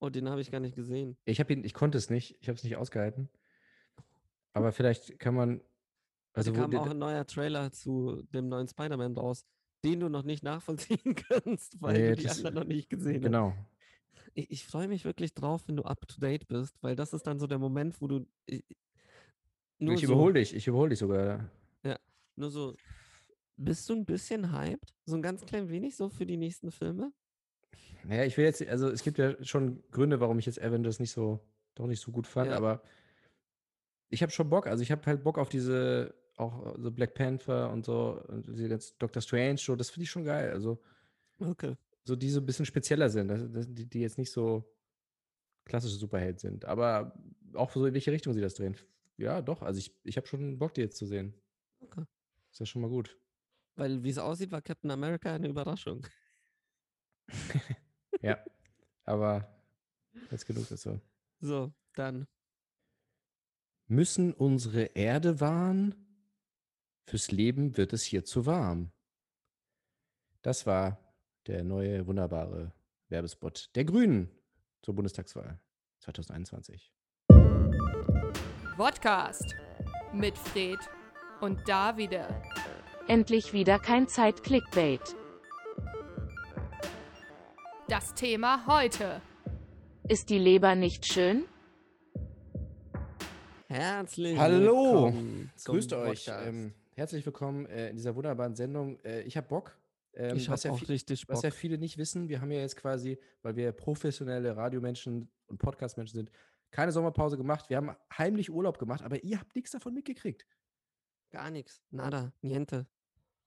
Oh, den habe ich gar nicht gesehen. Ich habe ihn, ich konnte es nicht, ich habe es nicht ausgehalten. Aber vielleicht kann man. Also wo, kam auch ein neuer Trailer zu dem neuen Spider-Man raus, den du noch nicht nachvollziehen kannst, weil Nee, du die anderen noch nicht gesehen hast. genau. Ich, ich freue mich wirklich drauf, wenn du up to date bist, weil das ist dann so der Moment, wo du ich so, überhole dich, ich überhole dich sogar. nur so, bist du ein bisschen hyped? So ein ganz klein wenig so für die nächsten Filme? Naja, ich will jetzt, also es gibt ja schon Gründe, warum ich jetzt Avengers nicht so, doch nicht so gut fand, Ja. aber ich habe schon Bock. Also ich habe halt Bock auf diese, auch so Black Panther und so, und diese ganze Doctor Strange, so, das finde ich schon geil. Also Okay. so die so ein bisschen spezieller sind, das, das, die, die jetzt nicht so klassische Superheld sind. Aber auch so in welche Richtung sie das drehen. Ja, doch. Also ich, ich habe schon Bock, die jetzt zu sehen. Okay. Ist ja schon mal gut. Weil wie es aussieht, war Captain America eine Überraschung. Ja. Aber jetzt genug dazu. So, dann. Müssen unsere Erde wahren? Fürs Leben wird es hier zu warm. Das war der neue, wunderbare Werbespot der Grünen zur Bundestagswahl 2021. Podcast mit Fred und Davide. Endlich wieder kein Zeit-Clickbait. Das Thema heute. Ist die Leber nicht schön? Herzlich Hallo, willkommen zum Grüßt euch. Ähm, herzlich willkommen äh, in dieser wunderbaren Sendung. Äh, ich habe Bock. Ähm, ich was, habe ja auch vi- richtig Bock. was ja viele nicht wissen, wir haben ja jetzt quasi, weil wir professionelle Radiomenschen und Podcastmenschen sind, keine Sommerpause gemacht. Wir haben heimlich Urlaub gemacht, aber ihr habt nichts davon mitgekriegt. Gar nichts. Nada. Niente.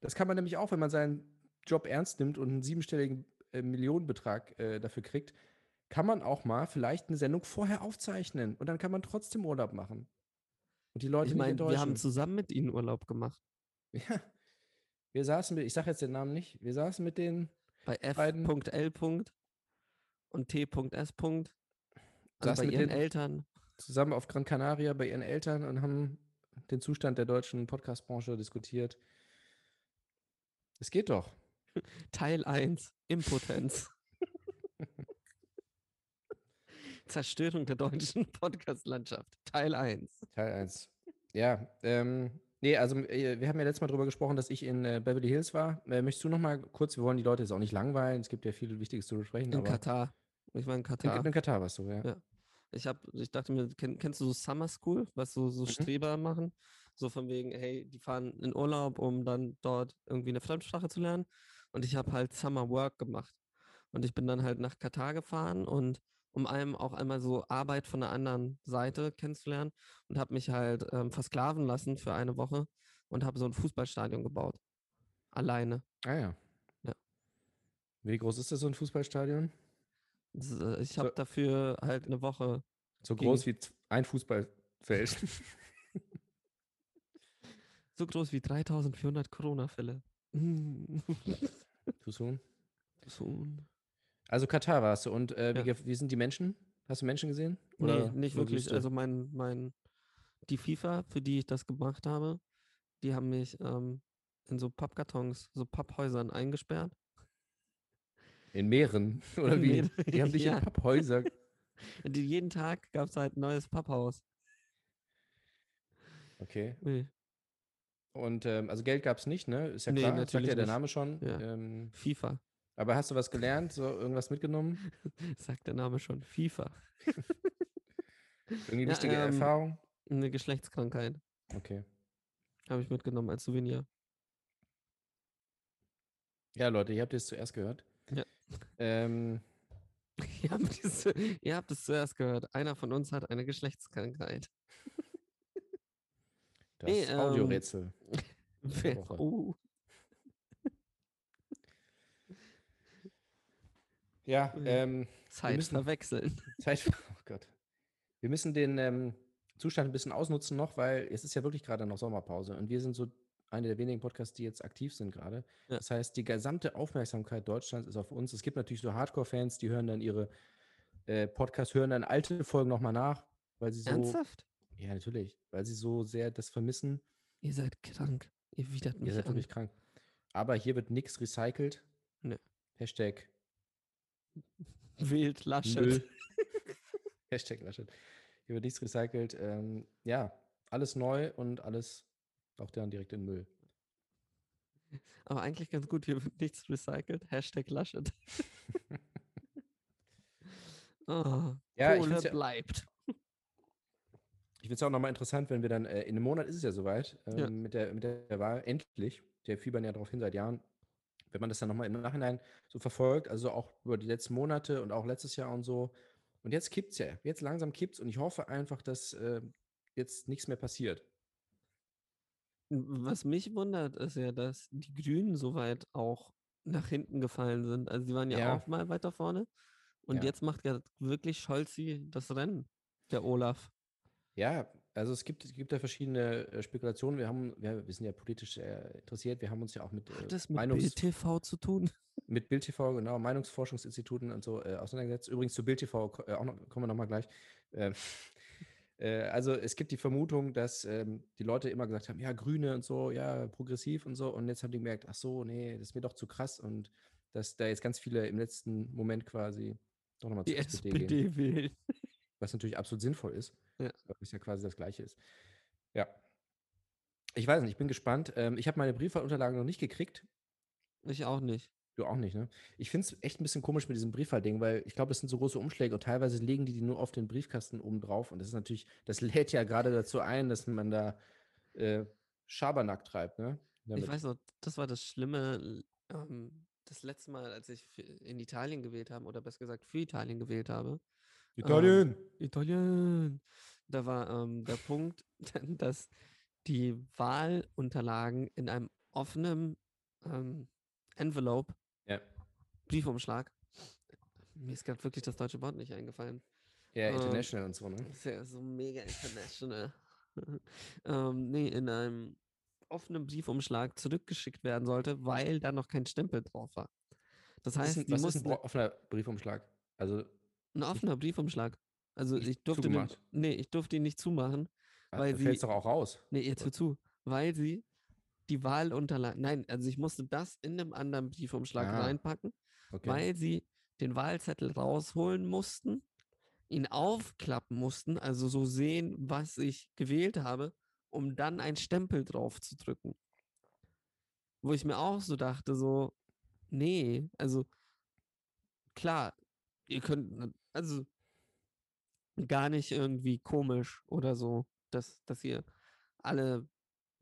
Das kann man nämlich auch, wenn man seinen Job ernst nimmt und einen siebenstelligen äh, Millionenbetrag äh, dafür kriegt, kann man auch mal vielleicht eine Sendung vorher aufzeichnen und dann kann man trotzdem Urlaub machen. Und die Leute Ich meine, wir haben zusammen mit ihnen Urlaub gemacht. Ja. Wir saßen mit, ich sage jetzt den Namen nicht, wir saßen mit den, Bei F.L. und T.S. Also Saß bei mit ihren den- Eltern. zusammen auf Gran Canaria bei ihren Eltern und haben den Zustand der deutschen Podcast-Branche diskutiert. Es geht doch. Teil 1. Impotenz. Zerstörung der deutschen Podcast-Landschaft. Teil 1. Teil 1. Ja, ähm, nee, also äh, wir haben ja letztes Mal drüber gesprochen, dass ich in äh, Beverly Hills war. Äh, möchtest du noch mal kurz, wir wollen die Leute jetzt auch nicht langweilen, es gibt ja viel Wichtiges zu besprechen, In Katar. Ich war in in, Katar. in Katar warst du, ja. Ja. Ich hab, ich dachte mir, kenn, kennst du so Summer School, was so, so Mhm. Streber machen? So von wegen, hey, die fahren in Urlaub, um dann dort irgendwie eine Fremdsprache zu lernen. Und ich habe halt Summer Work gemacht. Und ich bin dann halt nach Katar gefahren und um einem auch einmal so Arbeit von der anderen Seite kennenzulernen und habe mich halt ähm, versklaven lassen für eine Woche und habe so ein Fußballstadion gebaut. Alleine. Ah ja. Ja. Wie groß ist das so ein Fußballstadion? Äh, ich habe So- dafür halt eine Woche So groß wie ein Fußballfeld. so groß wie 3400 Corona-Fälle. Too soon. so, Also Katar warst du und äh, wie, Ja. wie sind die Menschen? Hast du Menschen gesehen? Nee, nicht wirklich. Also mein, mein, die FIFA, für die ich das gemacht habe, die haben mich ähm, in so Pappkartons, so Papphäusern eingesperrt. in Meeren oder In wie? Meeren, Die haben dich ja. in Papphäuser. Jeden Tag gab es halt ein neues Papphaus. Okay. Nee, Und ähm, also Geld gab es nicht, ne? Ist ja Nee, klar, sagt ja natürlich der. Name schon. Ja. Ähm, FIFA, aber hast du was gelernt, so irgendwas mitgenommen? sagt der Name schon. FIFA. Irgendwie Ja, wichtige ähm, Erfahrung? Eine Geschlechtskrankheit Okay. habe ich mitgenommen als Souvenir. Ja, Leute, ihr habt es zuerst gehört. Ja. Ähm, Ihr habt, es, ihr habt es zuerst gehört. Einer von uns hat eine Geschlechtskrankheit. Das Nee, ähm, Audiorätsel. Oh, Ja, Ja. ähm, Zeit müssen- verwechseln. Zeit. Oh Gott. Wir müssen den ähm, Zustand ein bisschen ausnutzen noch, weil es ist ja wirklich gerade noch Sommerpause und wir sind so eine der wenigen Podcasts, die jetzt aktiv sind gerade. Ja. Das heißt, die gesamte Aufmerksamkeit Deutschlands ist auf uns. Es gibt natürlich so Hardcore-Fans, die hören dann ihre äh, Podcasts, hören dann alte Folgen nochmal nach, weil sie so. Ernsthaft? Ja, natürlich. Weil sie so sehr das vermissen. Ihr seid krank. Ihr widert mich Ihr seid an. wirklich krank. Aber hier wird nichts recycelt. Nö. Hashtag Wild Laschet. Hashtag Laschet. Hier wird nichts recycelt. Ähm, ja, alles neu und alles auch dann direkt in Müll. Aber eigentlich ganz gut, hier wird nichts recycelt. Hashtag Laschet. oh, Ja, Kohle ja- bleibt. Finde es auch nochmal interessant, wenn wir dann, äh, in einem Monat ist es ja soweit, ähm, Ja. mit, der, mit der Wahl, endlich. Der fiebern ja darauf hin seit Jahren. Wenn man das dann nochmal im Nachhinein so verfolgt, also auch über die letzten Monate und auch letztes Jahr und so. Und jetzt kippt's ja. Jetzt langsam kippt's und ich hoffe einfach, dass äh, jetzt nichts mehr passiert. Was mich wundert, ist ja, dass die Grünen so weit auch nach hinten gefallen sind. Also die waren ja, Ja. auch mal weiter vorne. Und Ja. jetzt macht ja wirklich Scholzi das Rennen, der Olaf. Ja, also es gibt, es gibt da verschiedene äh, Spekulationen. Wir haben, wir, wir sind ja politisch sehr interessiert. Wir haben uns ja auch mit, äh, Hat das mit Meinungs Bild TV zu tun? mit Bild TV, genau, Meinungsforschungsinstituten und so äh, auseinandergesetzt. Übrigens zu Bild TV äh, auch noch, kommen wir nochmal gleich. Ähm, äh, also es gibt die Vermutung, dass ähm, die Leute immer gesagt haben, ja, Grüne und so, ja, progressiv und so. Und jetzt haben die gemerkt, ach so, nee, das ist mir doch zu krass. Und dass da jetzt ganz viele im letzten Moment quasi doch nochmal Die zur SPD, gehen. SPD wählen. Was natürlich absolut sinnvoll ist. Ja. Weil es ja quasi das Gleiche ist. Ja. Ich weiß nicht, ich bin gespannt. Ähm, ich habe meine Briefwahlunterlagen noch nicht gekriegt. Ich auch nicht. Du auch nicht, ne? Ich finde es echt ein bisschen komisch mit diesem Briefwahlding, weil ich glaube, das sind so große Umschläge und teilweise legen die die nur auf den Briefkasten oben drauf. Und das ist natürlich, das lädt ja gerade dazu ein, dass man da äh, Schabernack treibt, ne? Ich Damit. weiß noch, das war das Schlimme. Ähm, das letzte Mal, als ich in Italien gewählt habe, oder besser gesagt für Italien gewählt habe. Italien! Italien. Da war ähm, der Punkt, dass die Wahlunterlagen in einem offenen ähm, Envelope, Ja. Briefumschlag, mir ist gerade wirklich das deutsche Wort nicht eingefallen. Ja, Ähm, International und so, ne? Das ist ja so mega international. ähm, nee, in einem offenen Briefumschlag zurückgeschickt werden sollte, weil da noch kein Stempel drauf war. Das Was ist heißt, ein, was ist ein offener Briefumschlag? Also, ein offener Briefumschlag. Also ich durfte den, nee, ich durfte ihn nicht zumachen, weil fällt sie doch auch raus. Nee, jetzt hör zu. Weil sie die Wahlunterlagen. Nein, also ich musste das in einem anderen Briefumschlag Ah, reinpacken, Okay. weil sie den Wahlzettel rausholen mussten, ihn aufklappen mussten, also so sehen, was ich gewählt habe, um dann einen Stempel drauf zu drücken. Wo ich mir auch so dachte, so, nee, also klar, ihr könnt, also gar nicht irgendwie komisch oder so, dass, dass ihr alle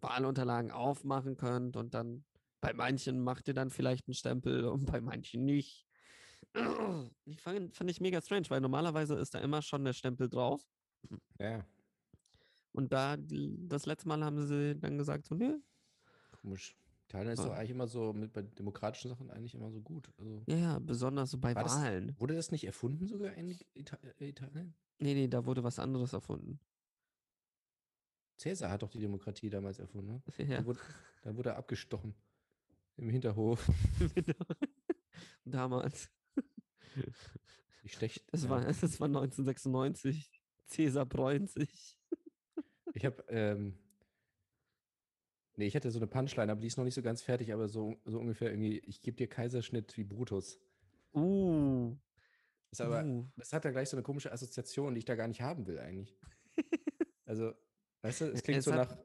Wahlunterlagen aufmachen könnt und dann bei manchen macht ihr dann vielleicht einen Stempel und bei manchen nicht. Ich fand, fand ich mega strange, weil normalerweise ist da immer schon der Stempel drauf. ja, Und da das letzte Mal haben sie dann gesagt, so, nö, komisch. Italien ist doch Ah. eigentlich immer so mit bei demokratischen Sachen eigentlich immer so gut. Also, ja, ja, besonders so bei War das- Wahlen. wurde das nicht erfunden sogar in Ita äh, Italien? Nee, nee, da wurde was anderes erfunden. Cäsar hat doch die Demokratie damals erfunden. Ne? Ja. Da, wurde, da wurde er abgestochen. Im Hinterhof. Damals. Nicht schlecht. Das ja. war, das war 1996. Cäsar bräunt sich. Ich habe, ähm, nee, ich hatte so eine Punchline, aber die ist noch nicht so ganz fertig, aber so, so ungefähr irgendwie, ich gebe dir Kaiserschnitt wie Brutus. Uh. Das, ist aber, uh. das hat ja gleich so eine komische Assoziation, die ich da gar nicht haben will eigentlich. Also, weißt du, es klingt Es so hat- nach,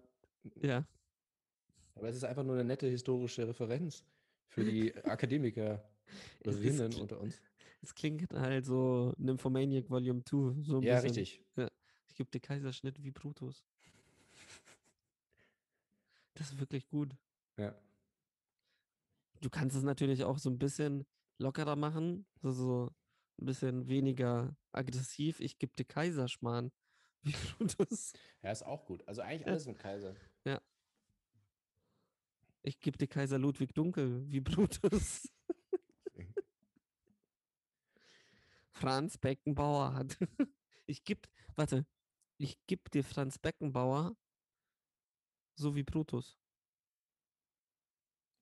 Ja. aber es ist einfach nur eine nette historische Referenz für die Akademiker Es kl- unter uns. Es klingt halt so Nymphomaniac Volume 2. So ein Ja, bisschen. richtig. Ich gebe dir Kaiserschnitt wie Brutus. Das ist wirklich gut. Ja. Du kannst es natürlich auch so ein bisschen lockerer machen, so, so ein bisschen weniger aggressiv. Ich gebe dir Kaiserschmarrn wie Brutus. Ja, ist auch gut. Also eigentlich Ja. alles mit Kaiser. Ich gebe dir Kaiser Ludwig Dunkel wie Brutus. Franz Beckenbauer hat. Ich geb, warte, ich geb dir Franz Beckenbauer so wie Brutus.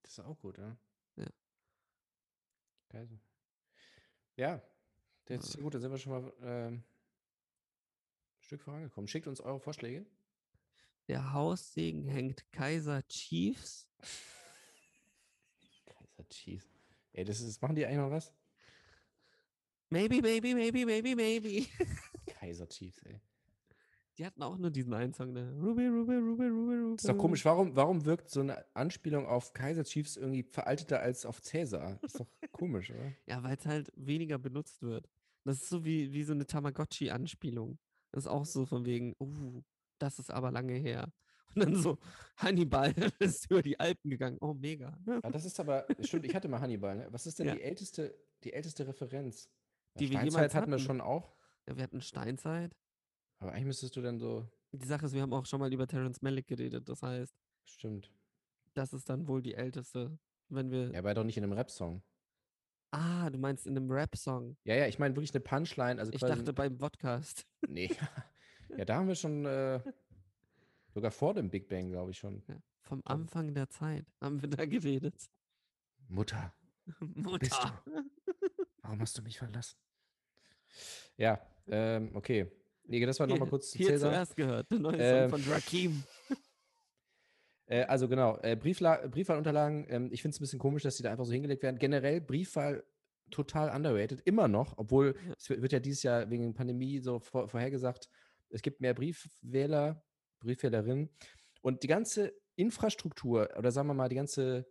Das ist auch gut, ja. Ja. Kaiser. Ja, das ist gut, dann sind wir schon mal ähm, ein Stück vorangekommen. Schickt uns eure Vorschläge. Der Haussegen hängt Kaiser Chiefs. Kaiser Cheese. Ey, das ist, machen die eigentlich noch was? Maybe, maybe, maybe, maybe, maybe. Kaiser Chiefs, ey. Die hatten auch nur diesen einen Song, ne? Ruby, Ruby, Ruby, Ruby, Ruby. Ist doch komisch, warum, warum wirkt so eine Anspielung auf Kaiser Chiefs irgendwie veralteter als auf Cäsar? Ist doch komisch, oder? Ja, weil es halt weniger benutzt wird. Das ist so wie, wie so eine Tamagotchi-Anspielung. Das ist auch so von wegen, uh, das ist aber lange her. Und dann so, Hannibal ist über die Alpen gegangen. Oh, mega. Ah, das ist aber, stimmt, ich hatte mal Hannibal, ne? Was ist denn Ja. die älteste, die älteste Referenz? Ja, Die wir Steinzeit jemals hatten wir hatten. schon auch. Ja, wir hatten Steinzeit. Aber eigentlich müsstest du dann so, Die Sache ist, wir haben auch schon mal über Terence Malick geredet. Das heißt, stimmt. das ist dann wohl die älteste. Wenn wir. Er war doch nicht in einem Rap-Song. Ah, du meinst in einem Rap-Song. Ja, ja, ich meine wirklich eine Punchline. Also Ich dachte beim Podcast. Nee. ja, da haben wir schon äh, sogar vor dem Big Bang, glaube ich schon. Ja, Vom Anfang der Zeit haben wir da geredet. Mutter, Mutter. warum hast du mich verlassen? Ja, ähm, okay. Nee, das war nochmal kurz zu Hier Cäsar. zuerst gehört, der neue Ähm, Song von Rakim. Äh, also genau, äh, Briefla Briefwahlunterlagen, ähm, ich finde es ein bisschen komisch, dass die da einfach so hingelegt werden. Generell Briefwahl total underrated, immer noch, obwohl Ja. es wird wird ja dieses Jahr wegen Pandemie so vor, vorhergesagt, es gibt mehr Briefwähler, Briefwählerinnen und die ganze Infrastruktur oder sagen wir mal die ganze,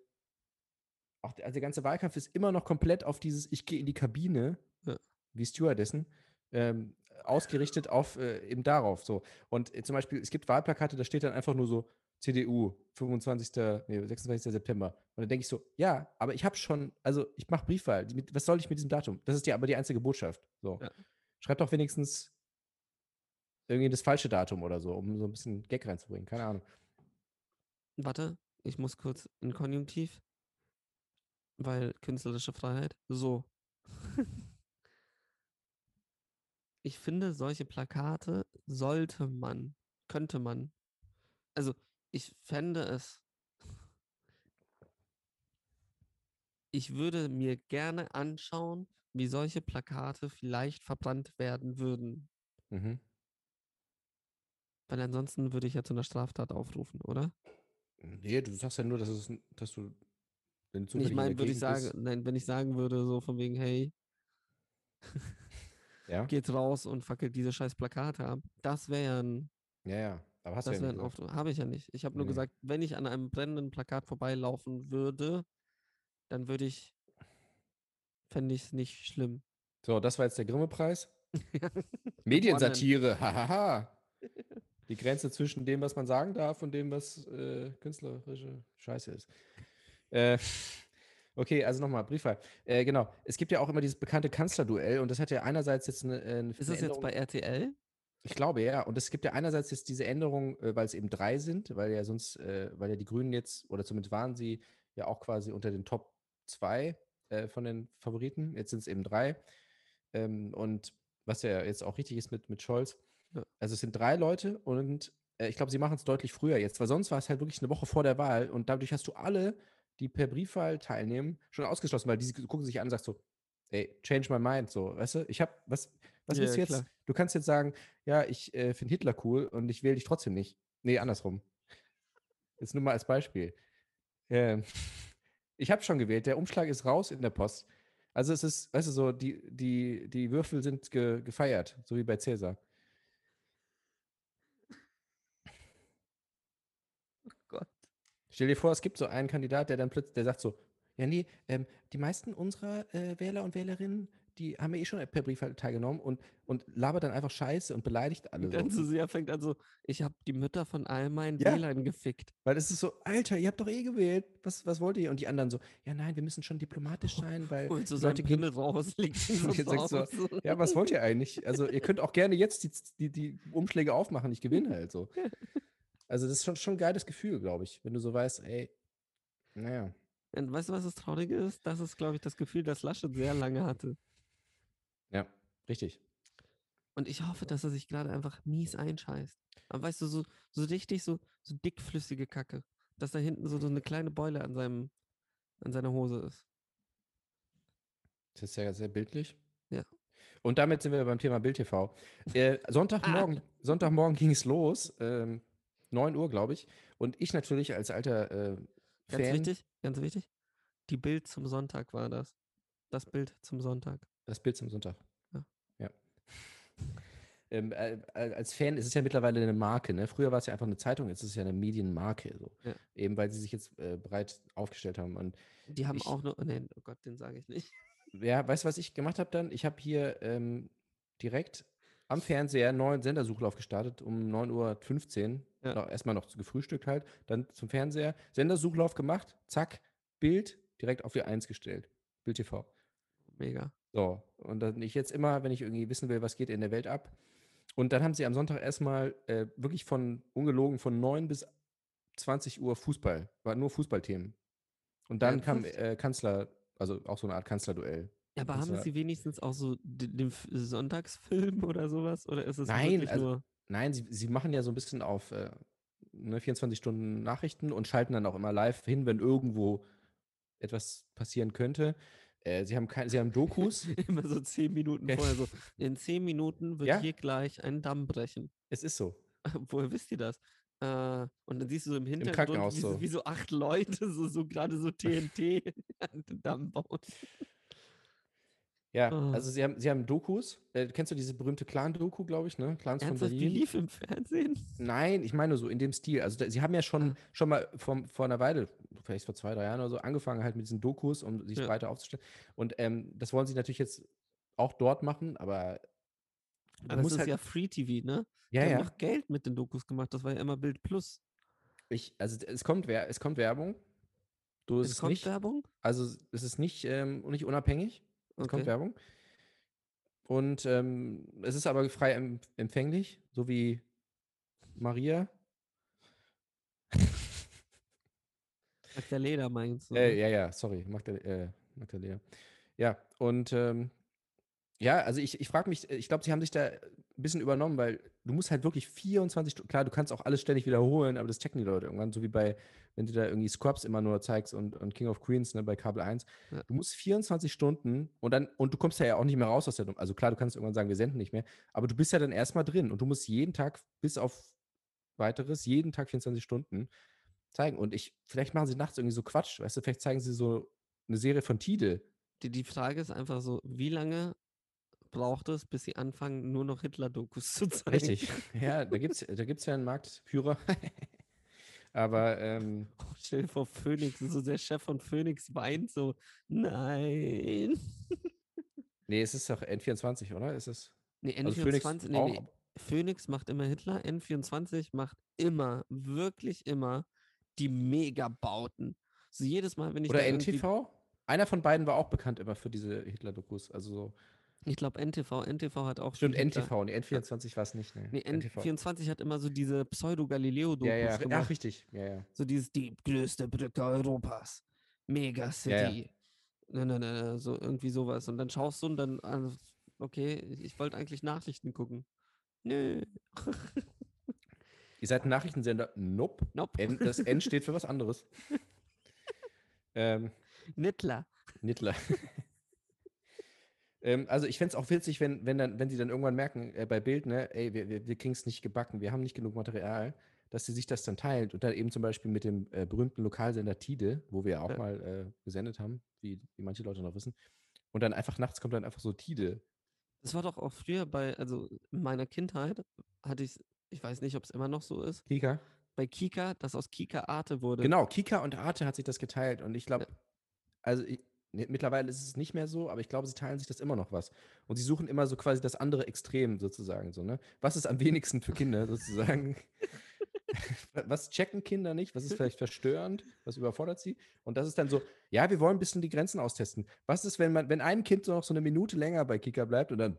auch der, also der ganze Wahlkampf ist immer noch komplett auf dieses Ich gehe in die Kabine, Ja. wie Stewardessen, ähm, ausgerichtet auf äh, eben darauf so. Und äh, zum Beispiel, es gibt Wahlplakate, da steht dann einfach nur so CDU, 25. Nee, 26. September. Und dann denke ich so, ja, aber ich habe schon, also ich mache Briefwahl. Was soll ich mit diesem Datum? Das ist ja aber die einzige Botschaft. So. Ja. Schreib doch wenigstens irgendwie das falsche Datum oder so, um so ein bisschen Gag reinzubringen. Keine Ahnung. Warte, ich muss kurz in Konjunktiv, weil künstlerische Freiheit. So. ich finde, solche Plakate sollte man, könnte man, also ich fände es, ich würde mir gerne anschauen, wie solche Plakate vielleicht verbrannt werden würden. Mhm. Weil ansonsten würde ich ja zu einer Straftat aufrufen, oder? Nee, du sagst ja nur, dass, es, dass du. Ich meine, würde ich sagen, nein, wenn ich sagen würde, so von wegen, hey, ja? geht raus und fackelt diese scheiß Plakate ab. Das wäre ja ein, ja. Aber hast das du ja nicht gesagt. Habe ich ja nicht. Ich habe nur Nee. gesagt, wenn ich an einem brennenden Plakat vorbeilaufen würde, dann würde ich, fände ich es nicht schlimm. So, das war jetzt der Grimme-Preis. Mediensatire, hahaha. Die Grenze zwischen dem, was man sagen darf und dem, was äh, künstlerische Scheiße ist. Äh, okay, also nochmal, Briefwahl. Äh, genau, es gibt ja auch immer dieses bekannte Kanzlerduell und das hat ja einerseits jetzt eine, äh, eine Ist das jetzt bei RTL? Ich glaube ja. Und es gibt ja einerseits jetzt diese Änderung, äh, weil es eben drei sind, weil ja sonst, äh, weil ja die Grünen jetzt, oder zumindest waren sie ja auch quasi unter den Top zwei äh, von den Favoriten. Jetzt sind es eben drei. Ähm, und was ja jetzt auch richtig ist mit, mit Scholz. Ja. Also es sind drei Leute und äh, ich glaube, sie machen es deutlich früher jetzt, weil sonst war es halt wirklich eine Woche vor der Wahl und dadurch hast du alle, die per Briefwahl teilnehmen, schon ausgeschlossen, weil die gucken sich an und sagen so, ey, change my mind, so, weißt du? Ich habe, was, was Ja, willst du jetzt? klar. Du kannst jetzt sagen, ja, ich äh, finde Hitler cool und ich wähle dich trotzdem nicht. Nee, andersrum. Jetzt nur mal als Beispiel. Ähm, ich habe schon gewählt, der Umschlag ist raus in der Post. Also es ist, weißt du, so, die, die, die Würfel sind ge, gefeiert, so wie bei Cäsar. Stell dir vor, es gibt so einen Kandidat, der dann plötzlich, der sagt so, ja nee, ähm, die meisten unserer äh, Wähler und Wählerinnen, die haben ja eh schon per Briefwahl teilgenommen und, und labert dann einfach Scheiße und beleidigt alle. Und dann So. sehr fängt an so, ich habe die Mütter von all meinen Ja. Wählern gefickt. Weil es ist so, Alter, ihr habt doch eh gewählt. Was, was wollt ihr? Und die anderen so, ja nein, wir müssen schon diplomatisch sein, weil Holt so Leute gehen. Raus, ihn so. Ja, was wollt ihr eigentlich? Also ihr könnt auch gerne jetzt die, die, die Umschläge aufmachen, ich gewinne halt so. Also das ist schon, schon ein geiles Gefühl, glaube ich, wenn du so weißt, ey, naja. Und weißt du, was das Traurige ist? Das ist, glaube ich, das Gefühl, das Laschet sehr lange hatte. Ja, richtig. Und ich hoffe, dass er sich gerade einfach mies einscheißt. Aber weißt du, so, so richtig so, so dickflüssige Kacke. Dass da hinten so, so eine kleine Beule an seinem, an seiner Hose ist. Das ist ja sehr bildlich. Ja. Und damit sind wir beim Thema Bild TV. Äh, Sonntagmorgen, Sonntagmorgen ging es los, ähm, 9 Uhr, glaube ich. Und ich natürlich als alter äh, Ganz Fan, wichtig, ganz wichtig. Die Bild zum Sonntag war das. Das Bild zum Sonntag. das Bild zum Sonntag. Ja. ja. ähm, äh, äh, als Fan ist es ja mittlerweile eine Marke. Ne? Früher war es ja einfach eine Zeitung, jetzt ist es ja eine Medienmarke. So. Ja. Eben weil sie sich jetzt äh, breit aufgestellt haben. Und Die haben Ich- auch nur, nee, oh Gott, den sage ich nicht. ja, weißt du, was ich gemacht habe dann? Ich habe hier ähm, direkt am Fernseher einen neuen Sendersuchlauf gestartet um 9.15 Uhr. Ja. Noch, erstmal noch gefrühstückt halt, dann zum Fernseher, Sendersuchlauf gemacht, zack, Bild direkt auf die 1 gestellt. Bild TV. Mega. So, und dann ich jetzt immer, wenn ich irgendwie wissen will, was geht in der Welt ab. Und dann haben sie am Sonntag erstmal äh, wirklich von, ungelogen, von 9 bis 20 Uhr Fußball. War nur Fußballthemen. Und dann kam Ernsthaft? äh, Kanzler, also auch so eine Art Kanzlerduell. Ja, aber Das haben war- sie wenigstens auch so den, Sonntagsfilm oder sowas? Oder ist es Nein, also- nur. Nein, sie, sie machen ja so ein bisschen auf äh, ne, 24 Stunden Nachrichten und schalten dann auch immer live hin, wenn irgendwo etwas passieren könnte. Äh, sie haben kein, sie haben Dokus. Immer so zehn Minuten vorher so. In zehn Minuten wird Ja. hier gleich ein Damm brechen. es ist so. Woher wisst ihr das? Äh, und dann siehst du so im Hintergrund, Krankenhaus wie, so. so. wie so acht Leute so, so gerade so TNT an den Damm bauen. Ja, Ah. also sie haben, sie haben Dokus. Äh, kennst du diese berühmte Clan-Doku, glaube ich, ne? Clans von Ernsthaft, die Berlin. lief im Fernsehen? Nein, ich meine so in dem Stil. Also da, sie haben ja schon, Ah. schon mal vom, vor einer Weile, vielleicht vor zwei, drei Jahren oder so, angefangen halt mit diesen Dokus, um sich Ja. breiter aufzustellen. Und ähm, das wollen sie natürlich jetzt auch dort machen, aber Aber es musst ist halt, ja Free TV, ne? ja, die ja. haben noch Geld mit den Dokus gemacht. Das war ja immer Bild Plus. Ich, also es kommt, Wer es kommt Werbung. Du, es, Es kommt nicht, Werbung? also es ist nicht, ähm, nicht unabhängig. Es kommt Okay. Werbung. Und ähm, es ist aber frei em empfänglich, so wie Maria. Magdalena meinst du? Äh, ne? ja, ja, sorry, Magda, äh, Magdalena. Ja, und ähm, ja, also ich, ich frage mich, ich glaube, sie haben sich da ein bisschen übernommen, weil du musst halt wirklich 24 Stunden, klar, du kannst auch alles ständig wiederholen, aber das checken die Leute irgendwann, so wie bei, wenn du da irgendwie Scrubs immer nur zeigst und, und King of Queens, ne, bei Kabel 1. Ja. Du musst 24 Stunden und dann, und du kommst ja auch nicht mehr raus aus der, also klar, du kannst irgendwann sagen, wir senden nicht mehr, aber du bist ja dann erstmal drin und du musst jeden Tag bis auf weiteres, jeden Tag 24 Stunden zeigen. Und ich, vielleicht machen sie nachts irgendwie so Quatsch, weißt du, vielleicht zeigen sie so eine Serie von Tide. Die, die Frage ist einfach so, wie lange braucht es, bis sie anfangen, nur noch Hitler-Dokus zu zeigen? Richtig. Ja, da gibt es da gibt's ja einen Marktführer. Aber ähm, Oh, stell dir vor, Phoenix, so der Chef von Phoenix weint so, nein. nee, es ist doch N24, oder? Ist es? Nee, Also Phoenix N24, nee, nee. Phoenix macht immer Hitler, N24 macht immer, wirklich immer die Megabauten. So jedes Mal, wenn ich Oder NTV? Einer von beiden war auch bekannt immer für diese Hitler-Dokus. Also so. Ich glaube NTV, NTV hat auch Stimmt. NTV. Nee, N24 war es nicht. Nee, Nee, NTV. N24 hat immer so diese Pseudo-Galileo-Dokus Ja, ja, gemacht. ach, richtig. Ja, ja. So dieses die größte Brücke Europas. Mega Ja, City. Ne, ne, ne, ne, so irgendwie sowas. Und dann schaust du und dann, also, okay, ich wollte eigentlich Nachrichten gucken. Nö. Ihr seid ein Nachrichtensender? Nope. Nope. N, das N steht für was anderes. ähm, Nittler. Nittler. ähm, also ich fände es auch witzig, wenn, wenn, dann, wenn sie dann irgendwann merken, äh, bei Bild, ne, ey, wir, wir, wir kriegen es nicht gebacken, wir haben nicht genug Material, dass sie sich das dann teilen und dann eben zum Beispiel mit dem äh, berühmten Lokalsender Tide, wo wir ja auch Ja. mal äh, gesendet haben, wie, wie manche Leute noch wissen. Und dann einfach nachts kommt dann einfach so Tide. Das war doch auch früher bei, also in meiner Kindheit hatte ich, ich weiß nicht, ob es immer noch so ist, Kika. bei Kika, das aus Kika Arte wurde. Genau, Kika und Arte hat sich das geteilt und ich glaube, also ich, mittlerweile ist es nicht mehr so, aber ich glaube, sie teilen sich das immer noch was. Und sie suchen immer so quasi das andere Extrem sozusagen. So, ne? Was ist am wenigsten für Kinder sozusagen? was checken Kinder nicht? Was ist vielleicht verstörend? Was überfordert sie? Und das ist dann so, ja, wir wollen ein bisschen die Grenzen austesten. Was ist, wenn man, wenn ein Kind so noch so eine Minute länger bei Kika bleibt und dann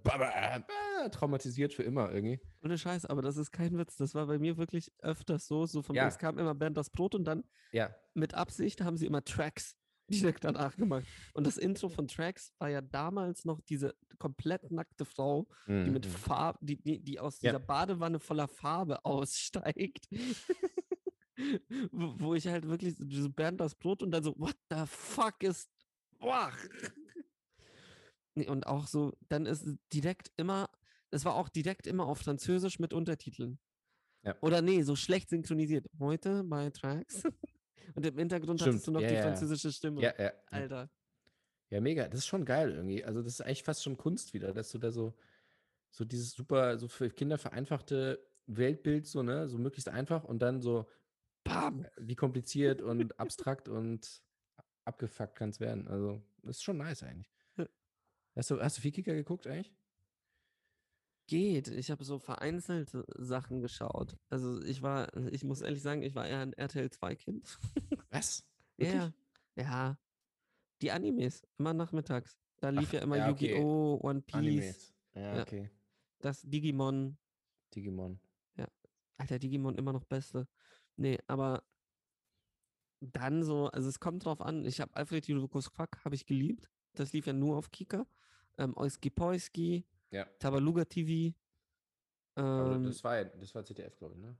traumatisiert für immer irgendwie? Ohne Scheiß, aber das ist kein Witz. Das war bei mir wirklich öfters so. So von Ja. es kam immer Bernd das Brot und dann Ja, mit Absicht haben sie immer Tracks direkt danach gemacht. Und das Intro von Tracks war ja damals noch diese komplett nackte Frau, die mit Mhm. Farbe, die, die, die aus Ja. dieser Badewanne voller Farbe aussteigt. wo, wo ich halt wirklich so Bernd das Brot und dann so, what the fuck ist. Boah. Und auch so, dann ist es direkt immer, es war auch direkt immer auf Französisch mit Untertiteln. Ja. Oder nee, so schlecht synchronisiert. Heute bei Tracks. Und im Hintergrund hattest Stimmt, du noch ja, die ja, französische Stimme. ja, ja. Alter. Ja, mega. Das ist schon geil irgendwie. Also, das ist eigentlich fast schon Kunst wieder, dass du da so So dieses super, so für Kinder vereinfachte Weltbild, so, ne? So möglichst einfach und dann so, bam, wie kompliziert und abstrakt und abgefuckt kann es werden. Also, das ist schon nice eigentlich. Hast du, hast du viel Kicker geguckt eigentlich? Geht. Ich habe so vereinzelte Sachen geschaut. Also ich war, ich muss ehrlich sagen, ich war eher ein RTL 2-Kind. Was? Ja, ja. Ja. Die Animes, immer nachmittags. Da lief Ach, ja immer ja, okay. Yu-Gi-Oh!, One Piece, Animes. Ja, Ja. okay. das Digimon. Digimon. Alter, Digimon immer noch beste. Nee, aber dann so, also es kommt drauf an. Ich habe Alfred Julius Quack, habe ich geliebt. Das lief ja nur auf Kika. Ähm, Oiski Poiski, Ja. Tabaluga TV. Aber Ähm, das war das war ZDF, glaube ich, ne?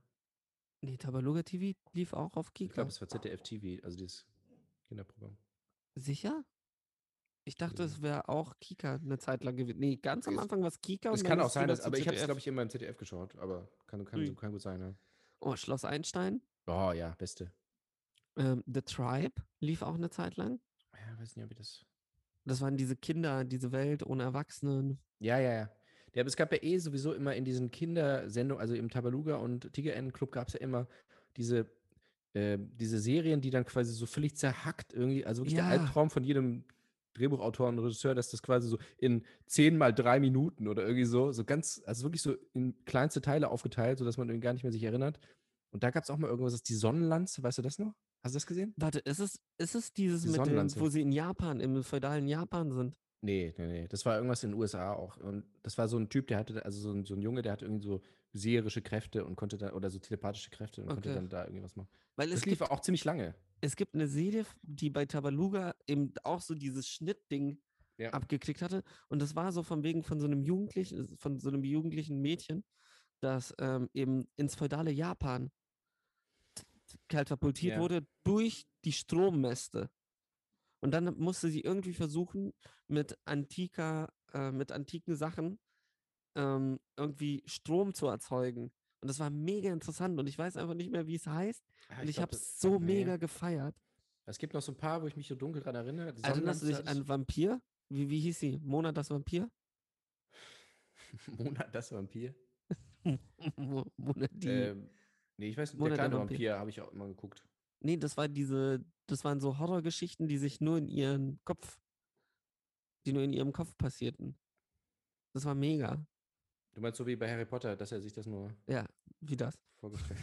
nee, Tabaluga TV lief auch auf Ich Kika. glaube, es war ZDF TV, also dieses Kinderprogramm. Sicher? Ich dachte, es wäre auch Kika eine Zeit lang gewesen. Nee, ganz am Es- Anfang war es Kika. Und kann auch sein, dass, aber ich habe es, ZDF. glaube ich, immer im ZDF geschaut, aber kann, kann, Ui. kann gut sein, ne? Oh, Schloss Einstein. Oh ja, beste. Ähm, The Tribe lief auch eine Zeit lang. Ja, weiß nicht, ob ich das. Das waren diese Kinder, diese Welt ohne Erwachsenen. Ja, ja, ja. Ja, aber es gab ja eh sowieso immer in diesen Kindersendungen, also im Tabaluga und Tiger N Club gab es ja immer diese, äh, diese Serien, die dann quasi so völlig zerhackt irgendwie, also wirklich Ja. der Albtraum von jedem Drehbuchautor und Regisseur, dass das quasi so in zehn mal drei Minuten oder irgendwie so, so ganz, also wirklich so in kleinste Teile aufgeteilt, sodass man irgendwie gar nicht mehr sich erinnert. Und da gab es auch mal irgendwas, das ist die Sonnenlanze, weißt du das noch? Hast du das gesehen? Warte, ist es, ist es dieses Die mit dem, wo sie in Japan, im feudalen Japan sind? Nee, nee, nee. Das war irgendwas in den USA auch. Und das war so ein Typ, der hatte, also so ein, so ein Junge, der hatte irgendwie so seherische Kräfte und konnte da, oder so telepathische Kräfte und konnte Okay. dann da irgendwie was machen. Weil es Das lief gibt, auch ziemlich lange. es gibt eine Serie, die bei Tabaluga eben auch so dieses Schnittding Ja. abgekriegt hatte. Und das war so von wegen von so einem Jugendlichen, von so einem jugendlichen Mädchen, das ähm, eben ins feudale Japan katapultiert Ja. wurde durch die Strommäste. Und dann musste sie irgendwie versuchen, mit antiker, äh, mit antiken Sachen ähm, irgendwie Strom zu erzeugen. Und das war mega interessant und ich weiß einfach nicht mehr, wie es heißt. Ah, und ich habe es so nee. mega gefeiert. Es gibt noch so ein paar, wo ich mich so dunkel dran erinnere. Erinnerst du dich an Vampir? Wie, wie hieß sie? Mona das Vampir? ich- Monat das Vampir. Mo- Mona die. Ähm, nee, ich weiß nicht, der kleine Vampir. Vampir habe ich auch immer geguckt. Nee, das war diese, das waren so Horrorgeschichten, die sich nur in ihren Kopf, die nur in ihrem Kopf passierten. Das war mega. Du meinst so wie bei Harry Potter, dass er sich das nur Ja, wie das. vorgestellt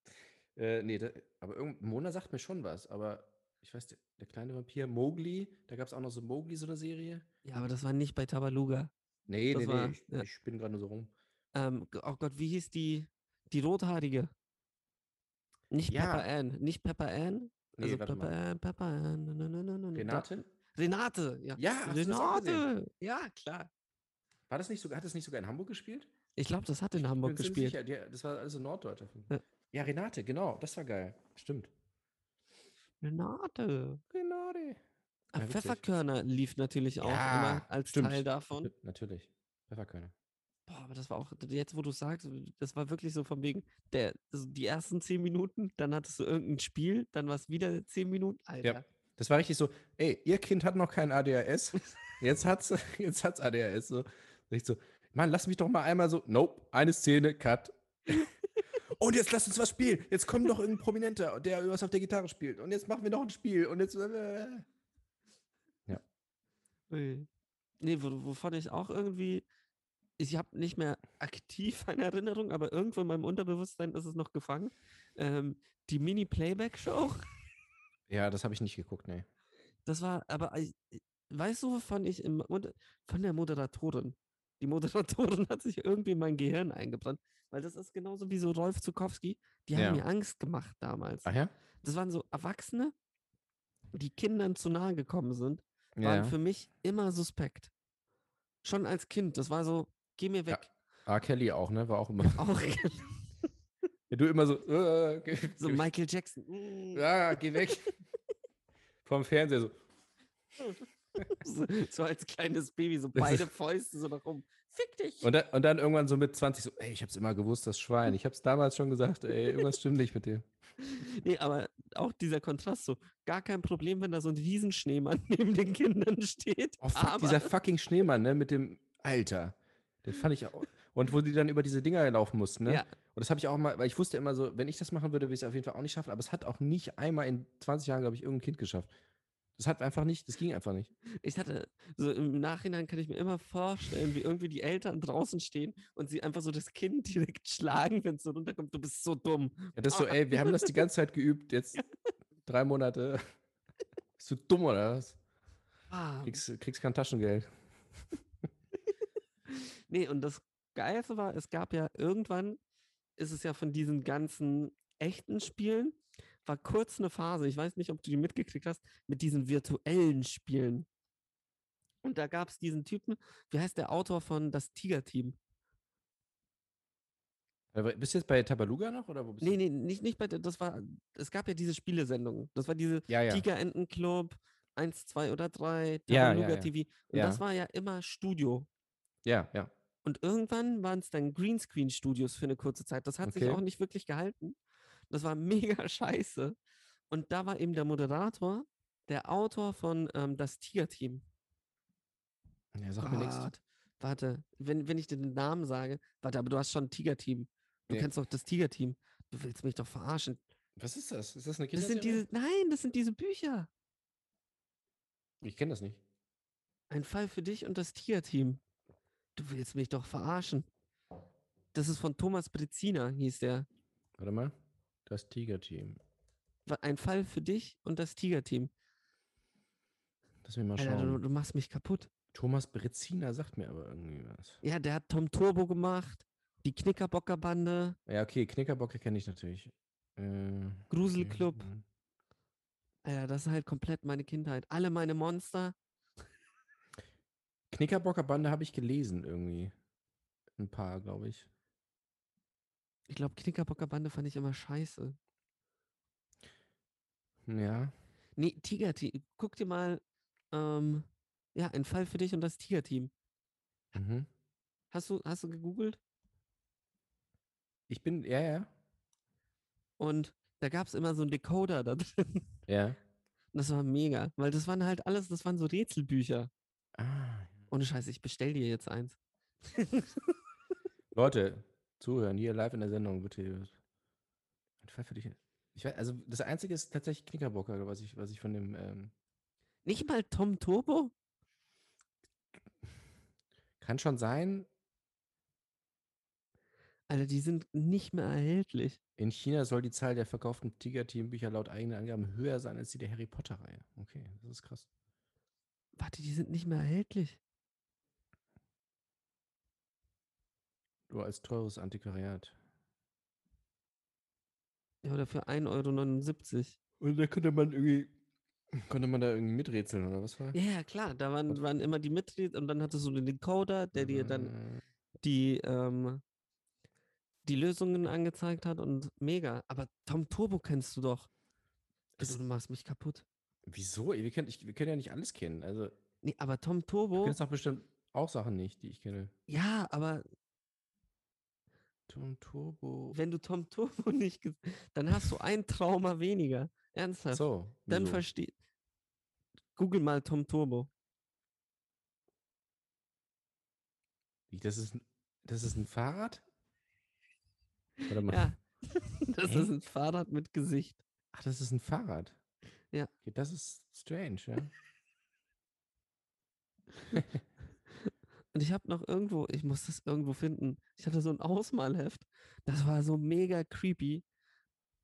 äh, nee, da, aber irgend, Mona sagt mir schon was, aber ich weiß, der, der kleine Vampir, Mowgli, da gab es auch noch so Mowgli, so eine Serie. Ja, aber das war nicht bei Tabaluga. Nee, Das nee, war- nee, ich, ja. ich spinne gerade nur so rum. Ähm, oh Gott, wie hieß die, die rothaarige? Nicht Ja. Pepper Ann, nicht Pepper Ann. Nee, Also warte Pepper mal. Ann, Pepper Ann. da- Renate? Renate, ja. Ja? Renate, ja, klar. War das nicht sogar, hat das nicht sogar in Hamburg gespielt? Ich glaube, das hat in Ich Hamburg gespielt. Sicher, die, das war in Norddeutscher Film. Ja. Ja. Renate, genau, das war geil. Stimmt. Renate. Renate. Ah, Ja, witzig. Pfefferkörner lief natürlich auch Ja, immer als stimmt. Teil davon. Natürlich. Pfefferkörner. Boah, aber das war auch, jetzt wo du sagst, das war wirklich so von wegen, der, also die ersten zehn Minuten, dann hattest du irgendein Spiel, dann war es wieder zehn Minuten. Alter. Das war richtig so, ey, ihr Kind hat noch kein ADHS. Jetzt hat's, jetzt hat's ADHS. So. Ich so, Mann, lass mich doch mal einmal so, nope, eine Szene, cut. Und jetzt lass uns was spielen. Jetzt kommt doch irgendein Prominenter, der was auf der Gitarre spielt. Und jetzt machen wir noch ein Spiel. Und jetzt. Äh, Ui. Nee, wo, wovon ich auch irgendwie, ich habe nicht mehr aktiv eine Erinnerung, aber irgendwo in meinem Unterbewusstsein ist es noch gefangen. Ähm, die Mini-Playback-Show, ja, das habe ich nicht geguckt, nee. das war, aber weißt du, wovon ich im, von der Moderatorin. Die Moderatorin hat sich irgendwie in mein Gehirn eingebrannt, weil das ist genauso wie so Rolf Zukowski, die haben Ja. mir Angst gemacht damals. Ach ja? Das waren so Erwachsene, die Kindern zu nahe gekommen sind, waren Ja. für mich immer suspekt. Schon als Kind, das war so, geh mir weg. R. Kelly auch, ne? War auch immer. Auch Ja, du immer so, äh, geh, so geh, Michael Jackson. mm, ja, geh weg. Vom Fernseher so. So, so als kleines Baby, so beide Fäuste so nach oben. Fick dich! Und dann, und dann irgendwann so mit 20 so, ey, ich hab's immer gewusst, das Schwein. Ich hab's damals schon gesagt, ey, irgendwas stimmt nicht mit dir. Nee, aber auch dieser Kontrast so, gar kein Problem, wenn da so ein Riesenschneemann neben den Kindern steht. Oh fuck, aber dieser fucking Schneemann, ne, mit dem Alter. Das fand ich auch. Und wo die dann über diese Dinger laufen mussten, ne? Ja. Und das habe ich auch mal, weil ich wusste immer so, wenn ich das machen würde, würde ich es auf jeden Fall auch nicht schaffen. Aber es hat auch nicht einmal in 20 Jahren, glaube ich, irgendein Kind geschafft. Das hat einfach nicht, das ging einfach nicht. Ich hatte, so im Nachhinein kann ich mir immer vorstellen, wie irgendwie die Eltern draußen stehen und sie einfach so das Kind direkt schlagen, wenn es so runterkommt. Du bist so dumm. Ja, das ist so, ey, wir haben das die ganze Zeit geübt, jetzt drei Monate. Bist du dumm oder was? Ah. Kriegst, kriegst kein Taschengeld. Nee, und das Geilste war, es gab ja irgendwann, ist es ja von diesen ganzen echten Spielen, war kurz eine Phase, ich weiß nicht, ob du die mitgekriegt hast, mit diesen virtuellen Spielen. Und da gab es diesen Typen, wie heißt der Autor von Das Tiger-Team? Aber Bist du jetzt bei Tabaluga noch oder wo bist Nee, du? nee, nicht, nicht bei der, das war, es gab ja diese Spielesendungen. Das war diese Ja, ja. Tigerentenclub, 1, 2 oder 3, Ja, ja, Tabaluga ja. TV. Und das war ja immer Studio. Ja, ja. Und irgendwann waren es dann Greenscreen-Studios für eine kurze Zeit. Das hat sich Okay. auch nicht wirklich gehalten. Das war mega scheiße. Und da war eben der Moderator, der Autor von ähm, Das Tiger-Team. Ja, sag mir nichts. Warte, wenn, wenn ich dir den Namen sage, warte, aber du hast schon ein Tiger-Team. Du Nee. kennst doch das Tiger-Team. Du willst mich doch verarschen. Was ist das? Ist das eine Das sind Kinderserie? diese, nein, das sind diese Bücher. Ich kenne das nicht. Ein Fall für dich und das Tiger-Team. Du willst mich doch verarschen. Das ist von Thomas Brezina, hieß der. Warte mal. Das Tiger-Team. Ein Fall für dich und das Tiger-Team. Lass mich mal Alter, du, schauen. du machst mich kaputt. Thomas Brezina sagt mir aber irgendwie was. Ja, der hat Tom Turbo gemacht, die Knickerbocker-Bande, Ja, okay, Knickerbocke kenne ich natürlich. Äh, Gruselclub. okay. Alter, das ist halt komplett meine Kindheit. Alle meine Monster. Knickerbocker Bande habe ich gelesen irgendwie. Ein paar, glaube ich. Ich glaube, Knickerbocker-Bande fand ich immer scheiße. Ja. Nee, Tiger-Team. Guck dir mal, ähm, ja, ein Fall für dich und das Tiger-Team. Mhm. Hast du, hast du gegoogelt? Ich bin, ja, ja. Und da gab es immer so einen Decoder da drin. Ja. Und das war mega, weil das waren halt alles, das waren so Rätselbücher. Ah. Ohne Scheiße, ich bestell dir jetzt eins. Leute, zuhören, hier live in der Sendung, bitte. Ein Fall für dich. Ich weiß, also das Einzige ist tatsächlich Knickerbocker, was ich, was ich von dem, ähm, Nicht mal Tom Turbo? kann schon sein, Alter, die sind nicht mehr erhältlich. in China soll die Zahl der verkauften Tiger-Team-Bücher laut eigenen Angaben höher sein als die der Harry Potter-Reihe. Okay, das ist krass. Warte, die sind nicht mehr erhältlich. Nur als teures Antiquariat. Ja, oder für 1,79 Euro. Und da konnte man irgendwie, konnte man da irgendwie miträtseln, oder was war? Ja, ja, klar. Da waren, waren immer die Mitglieder und dann hattest du den Decoder, der dir dann Äh, die, ähm, die Lösungen angezeigt hat und mega. Aber Tom Turbo kennst du doch. Also, Das- du machst mich kaputt. Wieso? Wir können, ich, wir können ja nicht alles kennen. Also, du Nee, aber Tom Turbo, kennst doch bestimmt auch Sachen nicht, die ich kenne. ja, aber Tom Turbo. wenn du Tom Turbo nicht, dann hast du ein Trauma weniger. Ernsthaft. So, Dann wieso? versteh. Google mal Tom Turbo. Wie, Das ist, ein- das ist ein Fahrrad? Warte mal. Ja. Das Hä? ist ein Fahrrad mit Gesicht. Ach, das ist ein Fahrrad. Ja. Okay, das ist strange, ja. Und ich habe noch irgendwo, ich muss das irgendwo finden. Ich hatte so ein Ausmalheft. Das war so mega creepy,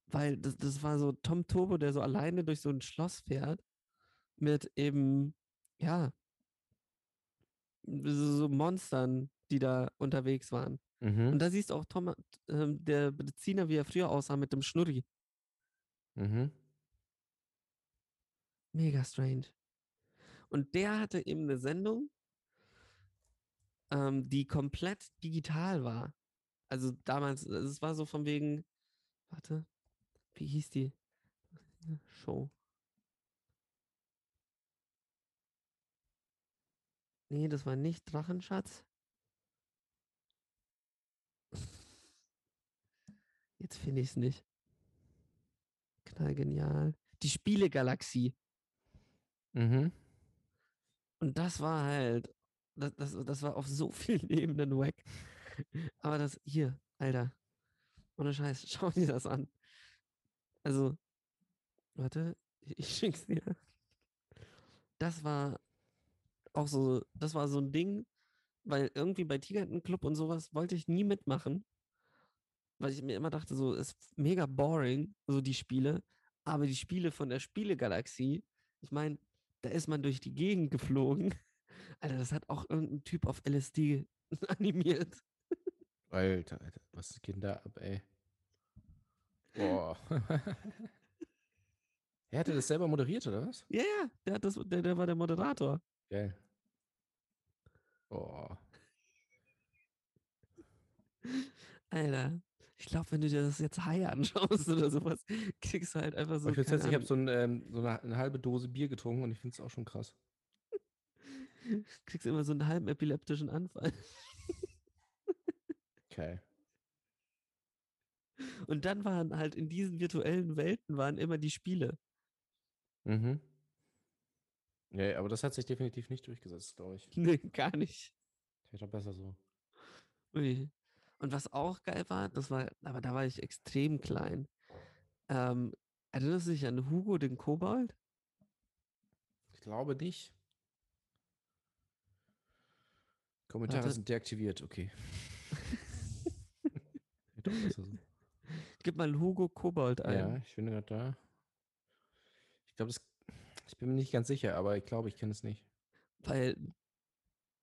weil das, das war so Tom Turbo, der so alleine durch so ein Schloss fährt mit eben, ja, so Monstern, die da unterwegs waren. Mhm. Und da siehst du auch Tom, ähm, der Breziner, wie er früher aussah mit dem Schnurri. mhm. Mega strange. Und der hatte eben eine Sendung, ähm, die komplett digital war. Also damals, also es war so von wegen, warte, wie hieß die Show? Nee, das war nicht Drachenschatz. Jetzt finde ich es nicht. Knallgenial. Die Spielegalaxie. Mhm. Und das war halt, das, das, das war auf so vielen Ebenen wack. Aber das hier, Alter. Ohne Scheiß, schau dir das an. Also, warte, ich, schick's dir. Das war auch so, das war so ein Ding, weil irgendwie bei Tigerentenclub und sowas wollte ich nie mitmachen. Weil ich mir immer dachte, so, ist mega boring, so die Spiele. Aber die Spiele von der Spielegalaxie, ich meine, da ist man durch die Gegend geflogen. Alter, das hat auch irgendein Typ auf LSD animiert. Alter, Alter, was da ab, ey? Boah. er hatte das selber moderiert, oder was? Ja, ja, der, hat das, der, der war der Moderator. Geil. Boah. Alter, ich glaube, wenn du dir das jetzt High anschaust oder sowas, kriegst du halt einfach so. ich ich habe so, ein, ähm, so eine, eine halbe Dose Bier getrunken und ich finde es auch schon krass. kriegst immer so einen halben epileptischen Anfall. Okay. Und dann waren halt in diesen virtuellen Welten waren immer die Spiele. Mhm. Ja, aber das hat sich definitiv nicht durchgesetzt, glaube ich. Nee, gar nicht. Vielleicht auch besser so. Ui. Und was auch geil war, das war, aber da war ich extrem klein. Ähm, erinnerst du dich an Hugo den Kobold? Ich glaube nicht. Kommentare Warte. sind deaktiviert, okay. Doch besser so. Gib mal Hugo Kobold ein. Ja, ich bin gerade da. Ich glaube. Ich bin mir nicht ganz sicher, aber ich glaube, ich kenne es nicht. Weil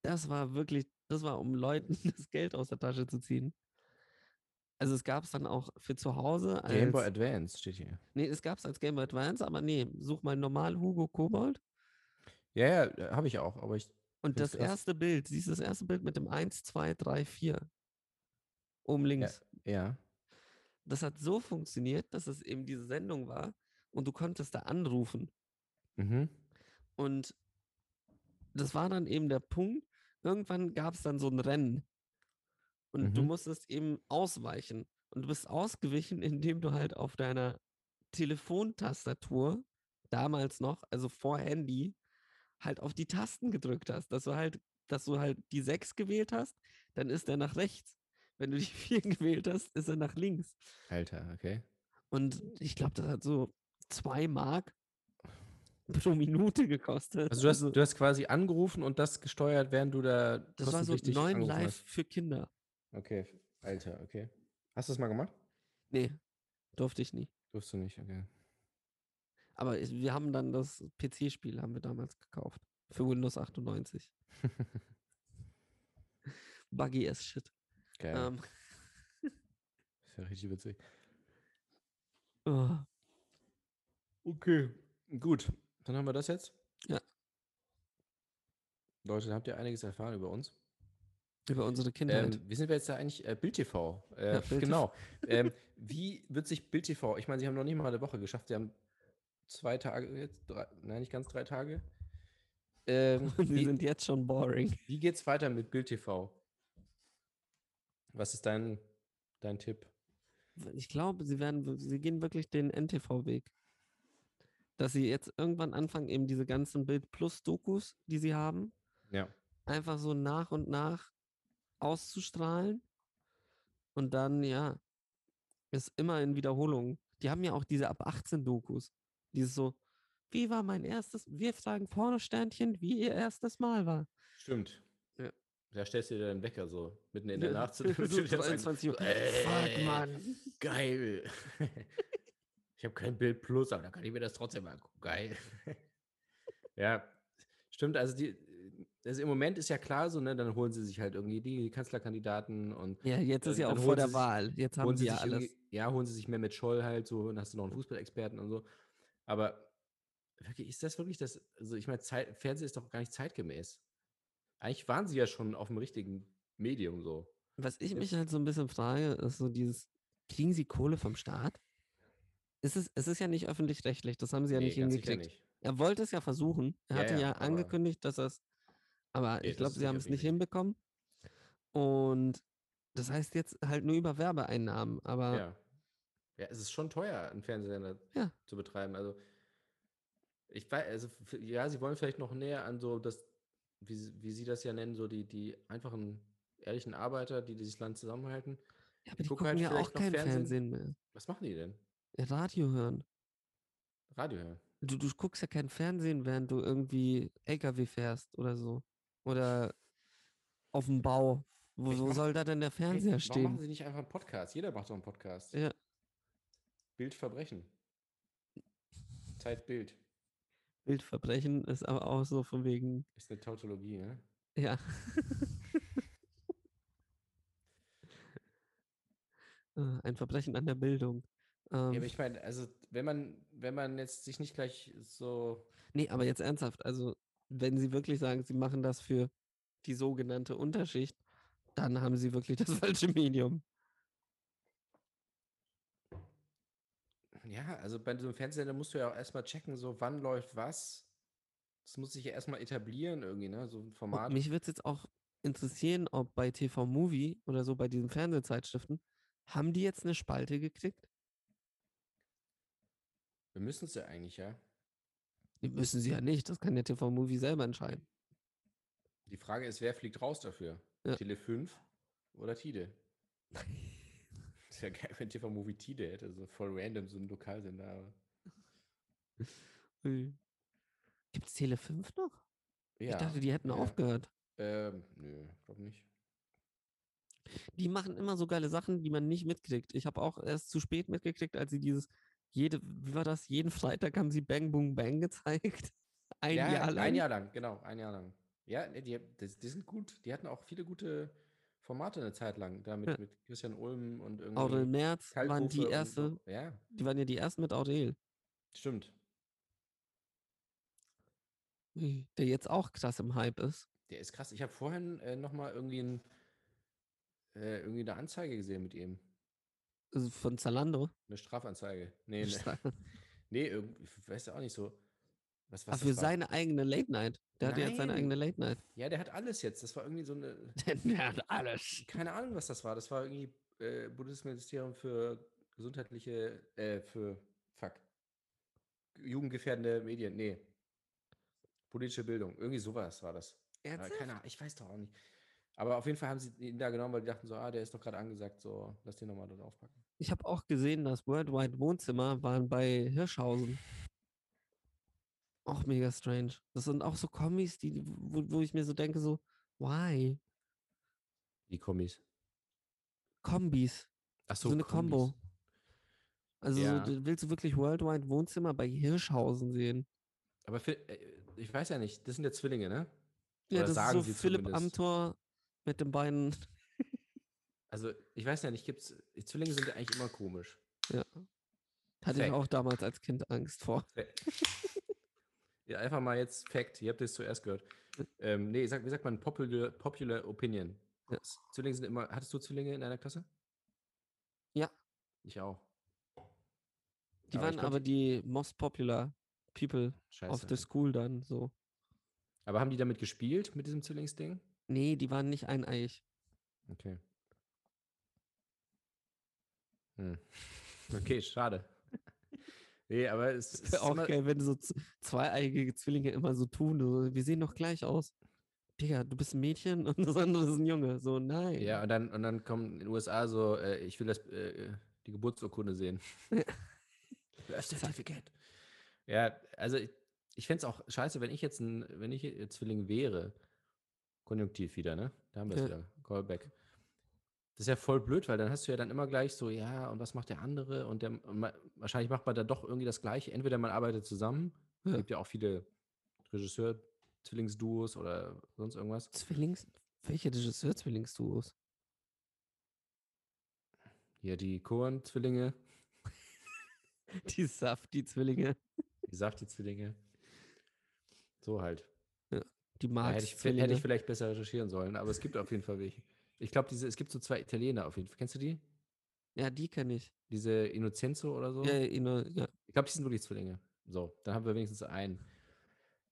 das war wirklich, das war, um Leuten das Geld aus der Tasche zu ziehen. Also es gab es dann auch für zu Hause als. Game Boy Advance steht hier. nee, es gab es als Game Boy Advance, aber nee, such mal normal Hugo Kobold. Ja, ja, habe ich auch, aber ich. Und das krass. erste Bild, siehst du das erste Bild mit dem 1, 2, 3, 4. Oben links. Ja. Das hat so funktioniert, dass es eben diese Sendung war und du konntest da anrufen. Mhm. Und das war dann eben der Punkt, irgendwann gab es dann so ein Rennen. Und du Mhm. musstest eben ausweichen. Und du bist ausgewichen, indem du halt auf deiner Telefontastatur, damals noch, also vor Handy, halt auf die Tasten gedrückt hast. Dass du halt, dass du halt die 6 gewählt hast, dann ist er nach rechts. Wenn du die 4 gewählt hast, ist er nach links. Alter, okay. Und ich glaube, das hat so 2 Mark pro Minute gekostet. Also du hast, du hast quasi angerufen und das gesteuert, während du da das war so kostenpflichtig 9 angerufen live hast. für Kinder. Okay, Alter, okay. Hast du das mal gemacht? Nee, durfte ich nie. Durfst du nicht, okay. Aber wir haben dann das PC-Spiel haben wir damals gekauft. Für Windows 98. Buggy as shit. Geil. Ähm, ist ja richtig witzig. oh, Okay. Gut, dann haben wir das jetzt. Ja. Leute, dann habt ihr einiges erfahren über uns. über unsere Kindheit. Ähm, wie sind wir jetzt da eigentlich? Äh, Bild TV. Äh, Ja, Bild genau. ähm, wie wird sich Bild TV? Ich meine, sie haben noch nicht mal eine Woche geschafft. Sie haben zwei Tage jetzt, drei, nein, nicht ganz drei Tage. Ähm, sie sind jetzt schon boring. wie geht's weiter mit Bild TV? Was ist dein, dein Tipp? Ich glaube, sie werden, sie gehen wirklich den NTV-Weg. Dass sie jetzt irgendwann anfangen, eben diese ganzen Bild Plus Dokus, die sie haben, Ja. einfach so nach und nach auszustrahlen. Und dann, ja, ist immer in Wiederholung. Die haben ja auch diese ab 18 Dokus. Dieses so, wie war mein erstes, wir fragen vorne Sternchen, wie ihr erstes Mal war. Stimmt. Ja. Da stellst du dir deinen Wecker so mitten in der Nacht. so dir das 23 Uhr. Fuck, Äh, Mann. Geil. ich habe kein Bild Plus, aber da kann ich mir das trotzdem angucken. Geil. ja, stimmt. Also, die, also im Moment ist ja klar so, ne, dann holen sie sich halt irgendwie die Kanzlerkandidaten und Ja, jetzt ist Dann- ja auch vor der sich- Wahl. Jetzt haben sie ja alles. ja, holen sie sich mehr mit Scholl halt so, dann hast du noch einen Fußballexperten und so. Aber wirklich, ist das wirklich das? Also, ich meine, Zeit, Fernsehen ist doch gar nicht zeitgemäß. Eigentlich waren sie ja schon auf dem richtigen Medium so. Was ich mich halt so ein bisschen frage, ist so dieses, kriegen sie Kohle vom Staat? Ist es, es ist ja nicht öffentlich-rechtlich, das haben sie ja nicht ganz sicher hingekriegt. nicht. Er wollte es ja versuchen. Er Ja, hatte ja, ja, angekündigt, dass er es. Aber Nee, ich glaube, sie nicht haben es nicht hinbekommen. Und das heißt jetzt halt nur über Werbeeinnahmen. Aber Ja. Ja, es ist schon teuer, einen Fernsehsender Ja. zu betreiben. Also, ich weiß, also, ja, sie wollen vielleicht noch näher an so das wie, sie- wie sie das ja nennen, so die, die einfachen, ehrlichen Arbeiter, die dieses Land zusammenhalten. Ja, aber die gucken gucken halt ja auch kein Fernsehen. Fernsehen mehr. Was machen die denn? Ja, Radio hören. Radio hören. Du, du guckst ja kein Fernsehen, während du irgendwie LKW fährst oder so. Oder auf dem Bau. Wo, mach- soll da denn der Hey, Fernseher warum stehen? machen sie nicht einfach einen Podcast? Jeder macht doch einen Podcast. Ja, Bildverbrechen. Zeit Bild. Bildverbrechen ist aber auch so von wegen, Ist eine Tautologie, ne? ja. Äh, Ein Verbrechen an der Bildung. Ja, Ähm, aber ich meine, also wenn man, wenn man jetzt sich nicht gleich so. Nee, aber jetzt ernsthaft, also wenn Sie wirklich sagen, Sie machen das für die sogenannte Unterschicht, dann haben Sie wirklich das falsche Medium. Ja, also bei so einem Fernsehsender musst du ja auch erstmal checken, so wann läuft was. Das muss sich ja erstmal etablieren irgendwie, ne? So ein Und Format. mich würde es jetzt auch interessieren, ob bei TV Movie oder so bei diesen Fernsehzeitschriften, haben die jetzt eine Spalte gekriegt? Wir müssen es ja eigentlich, ja. Die müssen sie ja nicht, das kann der TV Movie selber entscheiden. Die Frage ist, wer fliegt raus dafür? Ja. Tele 5 oder Tide? ist ja geil, wenn TV Movie Tide hätte, so voll random, so ein Lokalsender. Gibt es Tele 5 noch? Ja. Ich dachte, die hätten ja. aufgehört. Ähm, nö, glaub nicht. Die machen immer so geile Sachen, die man nicht mitkriegt. Ich habe auch erst zu spät mitgekriegt, als sie dieses, jede, wie war das? Jeden Freitag haben sie Bang Boom Bang gezeigt. Ein ja, Jahr lang. Ein Jahr lang, genau, ein Jahr lang. Ja, die, die, die sind gut. Die hatten auch viele gute Formate eine Zeit lang. Da mit, Ja. mit Christian Ulm und irgendwie. Aurel Merz waren Kalkofe die erste, so. Ja, die waren ja die ersten mit Aurel, stimmt. der jetzt auch krass im Hype ist. Der ist krass. Ich habe vorhin äh, nochmal irgendwie, ein, äh, irgendwie eine Anzeige gesehen mit ihm. Also von Zalando. Eine Strafanzeige. Nee, ne, nee irgendwie, ich weiß ja auch nicht so. Was, was das für war. seine eigene Late Night. Der hat ja jetzt seine eigene Late Night. Ja, der hat alles jetzt. Das war irgendwie so eine. Der hat alles. Keine Ahnung, was das war. Das war irgendwie äh, Bundesministerium für gesundheitliche, äh, für, fuck, jugendgefährdende Medien. Nee. Politische Bildung. Irgendwie sowas war das. Aber keine Ahnung, ich weiß doch auch nicht. Aber auf jeden Fall haben sie ihn da genommen, weil die dachten so, ah, der ist doch gerade angesagt, so, lass den nochmal dort aufpacken. Ich habe auch gesehen, dass Worldwide Wohnzimmer waren bei Hirschhausen. Auch mega strange. Das sind auch so Kombis, die, wo, wo ich mir so denke, so, why? Die Kommis. Kombis. Ach So, eine Combo. Also Ja. so, willst du wirklich Worldwide Wohnzimmer bei Hirschhausen sehen? Aber für, äh, ich weiß ja nicht, das sind ja Zwillinge, ne? Ja, Oder das sagen ist so sie Philipp zumindest. Amthor mit den beiden. Also, ich weiß ja nicht, gibt's, Zwillinge sind ja eigentlich immer komisch. Ja. Hatte ich Fact. auch damals als Kind Angst vor. Einfach mal jetzt Fact, ihr habt es zuerst gehört. Ähm, nee, sag, wie sagt man, popular, popular Opinion. Ja. Zwillinge sind immer, hattest du Zwillinge in deiner Klasse? Ja. Ich auch. Die Aber waren aber die most popular people Scheiße. of the school dann so. Aber haben die damit gespielt, mit diesem Zwillingsding? Nee, die waren nicht eineich. Okay. Hm. Okay, schade. Nee, aber es ist Wäre auch geil, wenn so zweieigige Zwillinge immer so tun. So, wir sehen doch gleich aus. Digga, du bist ein Mädchen und das andere ist ein Junge. So, nein. Ja, und dann, und dann kommen in den USA so, äh, ich will das, äh, die Geburtsurkunde sehen. Birth Certificate. Ja, also ich, ich fände es auch scheiße, wenn ich jetzt ein, wenn ich Zwilling wäre. Konjunktiv wieder, ne? Da haben wir es Ja. wieder. Callback. Das ist ja voll blöd, weil dann hast du ja dann immer gleich so, ja, und was macht der andere? Und, der, wahrscheinlich macht man da doch irgendwie das Gleiche. Entweder man arbeitet zusammen, es Ja. gibt ja auch viele Regisseur-Zwillingsduos oder sonst irgendwas. Zwillings. Welche Regisseur-Zwillingsduos? Hier die Cohen-Zwillinge, Die Safti-Zwillinge. die Safti-Zwillinge. So halt. Die Da hätte, ich, Marx-Zwillinge. hätte ich vielleicht besser recherchieren sollen, aber es gibt auf jeden Fall welche. Ich glaube, diese, es gibt so zwei Italiener auf jeden Fall. Kennst du die? ja, die kenne ich. Diese Innocenzo oder so? Ja, Ino, ja. Ich glaube, die sind wirklich Zwillinge. So, dann haben wir wenigstens einen.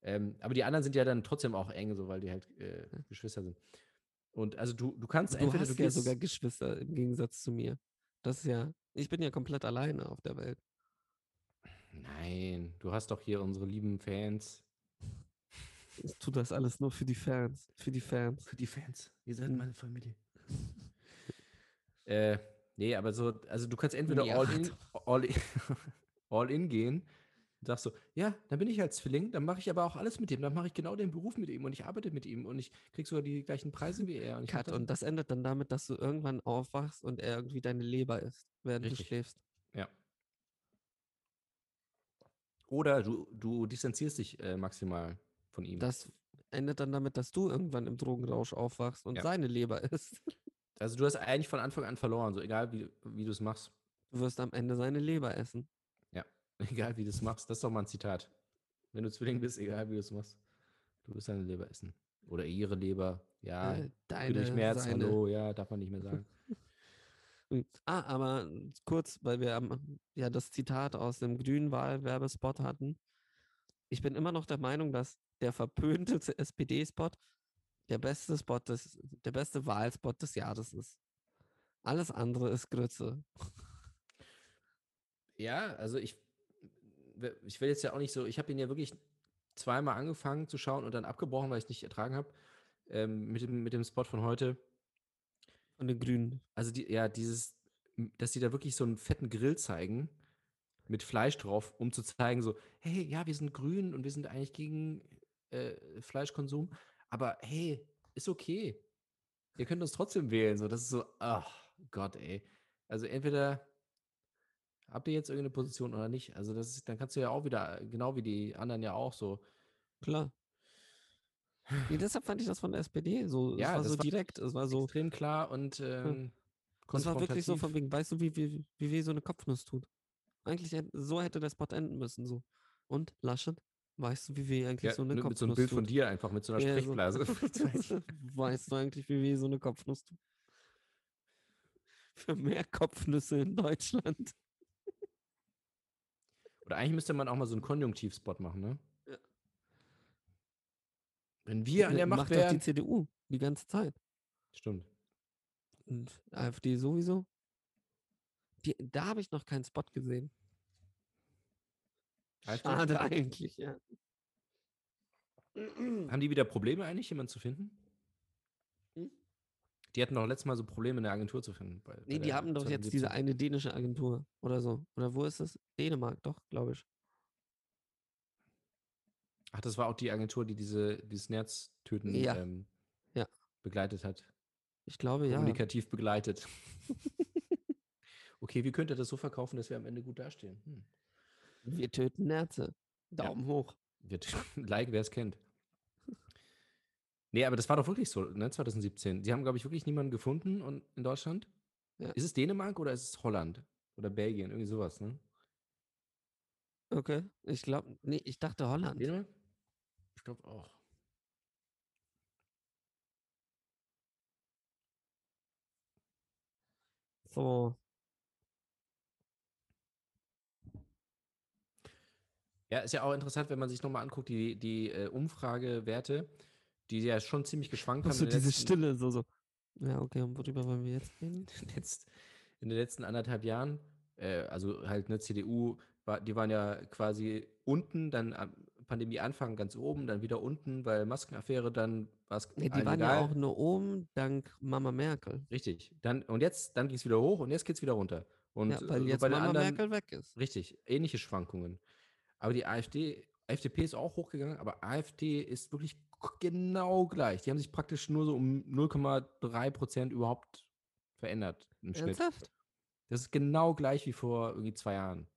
Ähm, aber die anderen sind ja dann trotzdem auch eng, so weil die halt äh, Geschwister sind. Und also du, du kannst Du entweder hast du ja sogar Geschwister im Gegensatz zu mir. Das ist ja. Ich bin ja komplett alleine auf der Welt. Nein, du hast doch hier unsere lieben Fans. Ich tue das alles nur für die Fans. Für die Fans. Für die Fans. Ihr seid Mhm. meine Familie. äh, nee, aber so, also du kannst entweder all in, all in, all in gehen und sagst so, ja, dann bin ich als Zwilling, dann mache ich aber auch alles mit ihm, dann mache ich genau den Beruf mit ihm und ich arbeite mit ihm und ich krieg sogar die gleichen Preise wie er. Und Cut. das- Und das endet dann damit, dass du irgendwann aufwachst und er irgendwie deine Leber isst, während Richtig. du schläfst. Ja. Oder du, du distanzierst dich äh, maximal von ihm. Das endet dann damit, dass du irgendwann im Drogenrausch aufwachst und Ja. seine Leber isst. also du hast eigentlich von Anfang an verloren, so egal wie, wie du es machst. Du wirst am Ende seine Leber essen. Egal wie du es machst. Das ist doch mal ein Zitat. Wenn du Zwilling bist, egal wie du es machst, du wirst deine Leber essen. Oder ihre Leber. Ja, Äh, deine, Merz, seine. hallo, ja, darf man nicht mehr sagen. Ah, aber kurz, weil wir ja das Zitat aus dem Grünwahl-Werbespot hatten. Ich bin immer noch der Meinung, dass der verpönte SPD-Spot der beste Spot des, der beste Wahlspot des Jahres ist. Alles andere ist Grütze. Ja, also ich, ich will jetzt ja auch nicht so, ich habe ihn ja wirklich zweimal angefangen zu schauen und dann abgebrochen, weil ich es nicht ertragen habe. Ähm, mit, dem, mit dem Spot von heute. Von den Grünen. Also die, ja, dieses, dass sie da wirklich so einen fetten Grill zeigen mit Fleisch drauf, um zu zeigen, so, hey, ja, wir sind grün und wir sind eigentlich gegen äh, Fleischkonsum, aber hey, ist okay. Ihr könnt uns trotzdem wählen. So, das ist so, ach Gott, ey. Also entweder habt ihr jetzt irgendeine Position oder nicht. Also das ist, dann kannst du ja auch wieder, genau wie die anderen ja auch so. Klar. Nee, deshalb fand ich das von der SPD so. Ja, es war das so war direkt. Es war so. extrem klar und ähm, Es war wirklich so von wegen, weißt du, wie, wie, wie weh so eine Kopfnuss tut? Eigentlich so hätte der Spot enden müssen. So. Und Laschet, weißt du, wie weh eigentlich Ja, so eine mit, Kopfnuss mit so einem Bild von tut? dir einfach, mit so einer Ja, so. Sprechblase. weißt du eigentlich, wie weh so eine Kopfnuss tut? Für mehr Kopfnüsse in Deutschland. Oder eigentlich müsste man auch mal so einen Konjunktivspot machen, ne? Ja. Wenn wir an der Macht Macht doch die wären. CDU die ganze Zeit. Stimmt. Und AfD sowieso. Die, da habe ich noch keinen Spot gesehen. AfD? Schade eigentlich, ja. Haben die wieder Probleme eigentlich, jemanden zu finden? Hm? Die hatten doch letztes Mal so Probleme, eine Agentur zu finden. Bei, bei Nee, die der haben doch jetzt diese 2017. eine dänische Agentur oder so. Oder wo ist es? Dänemark, doch, glaube ich. Ach, das war auch die Agentur, die diese, dieses Nerztöten Ja. ähm, Ja. begleitet hat. Ich glaube, ja. Kommunikativ begleitet. okay, wie könnt ihr das so verkaufen, dass wir am Ende gut dastehen? Hm. Wir töten Nerze. Daumen hoch. Wird like, wer es kennt. Nee, aber das war doch wirklich so, ne, 2017. Sie haben, glaube ich, wirklich niemanden gefunden und in Deutschland. Ja. Ist es Dänemark oder ist es Holland? Oder Belgien? Irgendwie sowas, ne? Okay. Ich glaube, nee, ich dachte Holland. Dänemark? Ich glaube auch. So. Ja, ist ja auch interessant, wenn man sich nochmal anguckt, die, die äh, Umfragewerte, die ja schon ziemlich geschwankt haben. So diese letzten- Stille, so, so. Ja, okay, und worüber wollen wir jetzt reden? letzt, in den letzten anderthalb Jahren, äh, also halt eine CDU, war, die waren ja quasi unten, dann am Pandemieanfang ganz oben, dann wieder unten, weil Maskenaffäre, dann war es Nee, die waren egal. ja auch nur oben dank Mama Merkel. Richtig. Dann, und jetzt, dann ging es wieder hoch und jetzt geht es wieder runter. Und ja, weil äh, jetzt Mama anderen, Merkel weg ist. richtig, ähnliche Schwankungen. Aber die AfD, FDP ist auch hochgegangen, aber AfD ist wirklich genau gleich. Die haben sich praktisch nur so um 0,3 Prozent überhaupt verändert im Schnitt. Ernsthaft? Das ist genau gleich wie vor irgendwie zwei Jahren.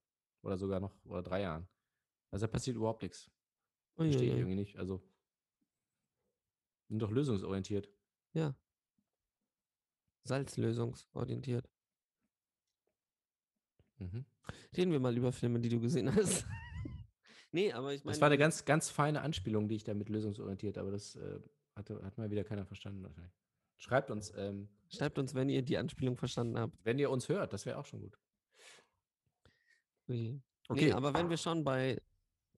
Oder sogar noch, oder drei Jahren. Also da passiert überhaupt nichts. Verstehe ich irgendwie nicht. Also, sind doch lösungsorientiert. Ja. Salzlösungsorientiert. Mhm. Reden wir mal über Filme, die du gesehen hast. Nee, aber ich meine. Das war eine ganz, ganz feine Anspielung, die ich da mit lösungsorientiert, aber das äh, hatte, hat mal wieder keiner verstanden wahrscheinlich. Schreibt uns, ähm, Schreibt uns, wenn ihr die Anspielung verstanden habt. wenn ihr uns hört, das wäre auch schon gut. Ui. Okay. Nee, aber wenn wir schon bei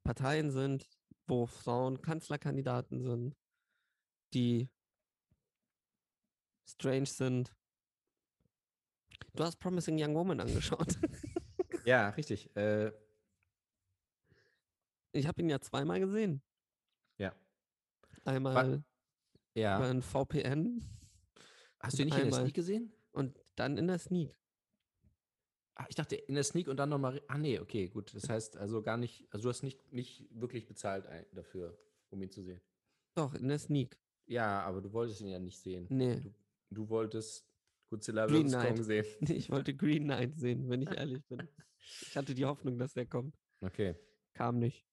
Parteien sind, wo Frauen Kanzlerkandidaten sind, die strange sind. Du hast Promising Young Woman angeschaut. Ja, richtig. Äh, Ich habe ihn ja zweimal gesehen. ja. Einmal Ja. über ein VPN Hast du ihn nicht in der Sneak gesehen? und dann in der Sneak. Ah, ich dachte in der Sneak und dann nochmal. Ah, nee, okay, gut. Das heißt also gar nicht. Also, du hast nicht, nicht wirklich bezahlt dafür, um ihn zu sehen. Doch, in der Sneak. Ja, aber du wolltest ihn ja nicht sehen. Nee, Du, du wolltest Godzilla Green vs. Kong Knight. sehen. ich wollte Green Knight sehen, wenn ich ehrlich bin. Ich hatte die Hoffnung, dass der kommt. Okay. Kam nicht.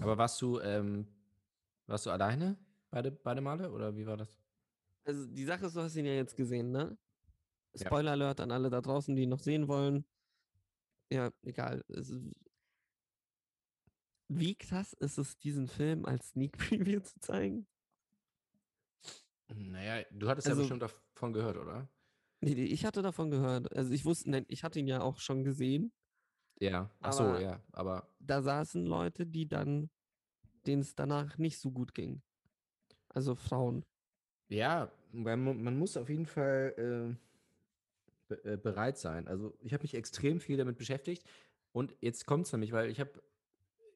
Aber warst du, ähm, warst du alleine beide, beide Male oder wie war das? Also die Sache ist, du hast ihn ja jetzt gesehen, ne? Ja. Spoiler Alert an alle da draußen, die ihn noch sehen wollen. Ja, egal. Es Wie krass ist es, diesen Film als Sneak Preview zu zeigen? Naja, du hattest ja Also- bestimmt davon gehört, oder? Nee, nee, ich hatte davon gehört. Also ich wusste, nein, ich hatte ihn ja auch schon gesehen. Ja. Ach so, Aber- ja. Aber Da saßen Leute, die dann, denen es danach nicht so gut ging. Also Frauen. Ja, weil man, man muss auf jeden Fall äh, be äh, bereit sein. Also ich habe mich extrem viel damit beschäftigt und jetzt kommt es nämlich, weil ich habe,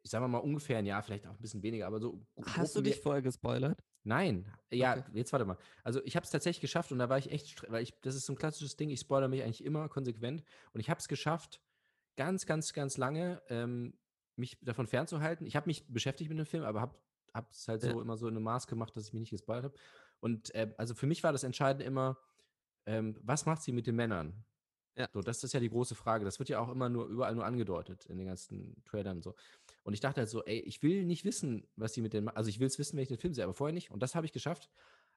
ich sage mal ungefähr ein Jahr, vielleicht auch ein bisschen weniger, aber so. Hast du dich vorher gespoilert? Nein, ja, Okay. jetzt warte mal. Also ich habe es tatsächlich geschafft und da war ich echt, weil ich, das ist so ein klassisches Ding, ich spoilere mich eigentlich immer konsequent und ich habe es geschafft, ganz, ganz, ganz lange ähm, mich davon fernzuhalten. Ich habe mich beschäftigt mit dem Film, aber habe es halt Ja. so immer so in einem Maß gemacht, dass ich mich nicht gespoilert habe. Und äh, also für mich war das Entscheidende immer, ähm, was macht sie mit den Männern? Ja. So, das ist ja die große Frage. Das wird ja auch immer nur überall nur angedeutet in den ganzen Trailern und so. Und ich dachte halt so, ey, ich will nicht wissen, was sie mit den, also ich will es wissen, wenn ich den Film sehe, aber vorher nicht. Und das habe ich geschafft.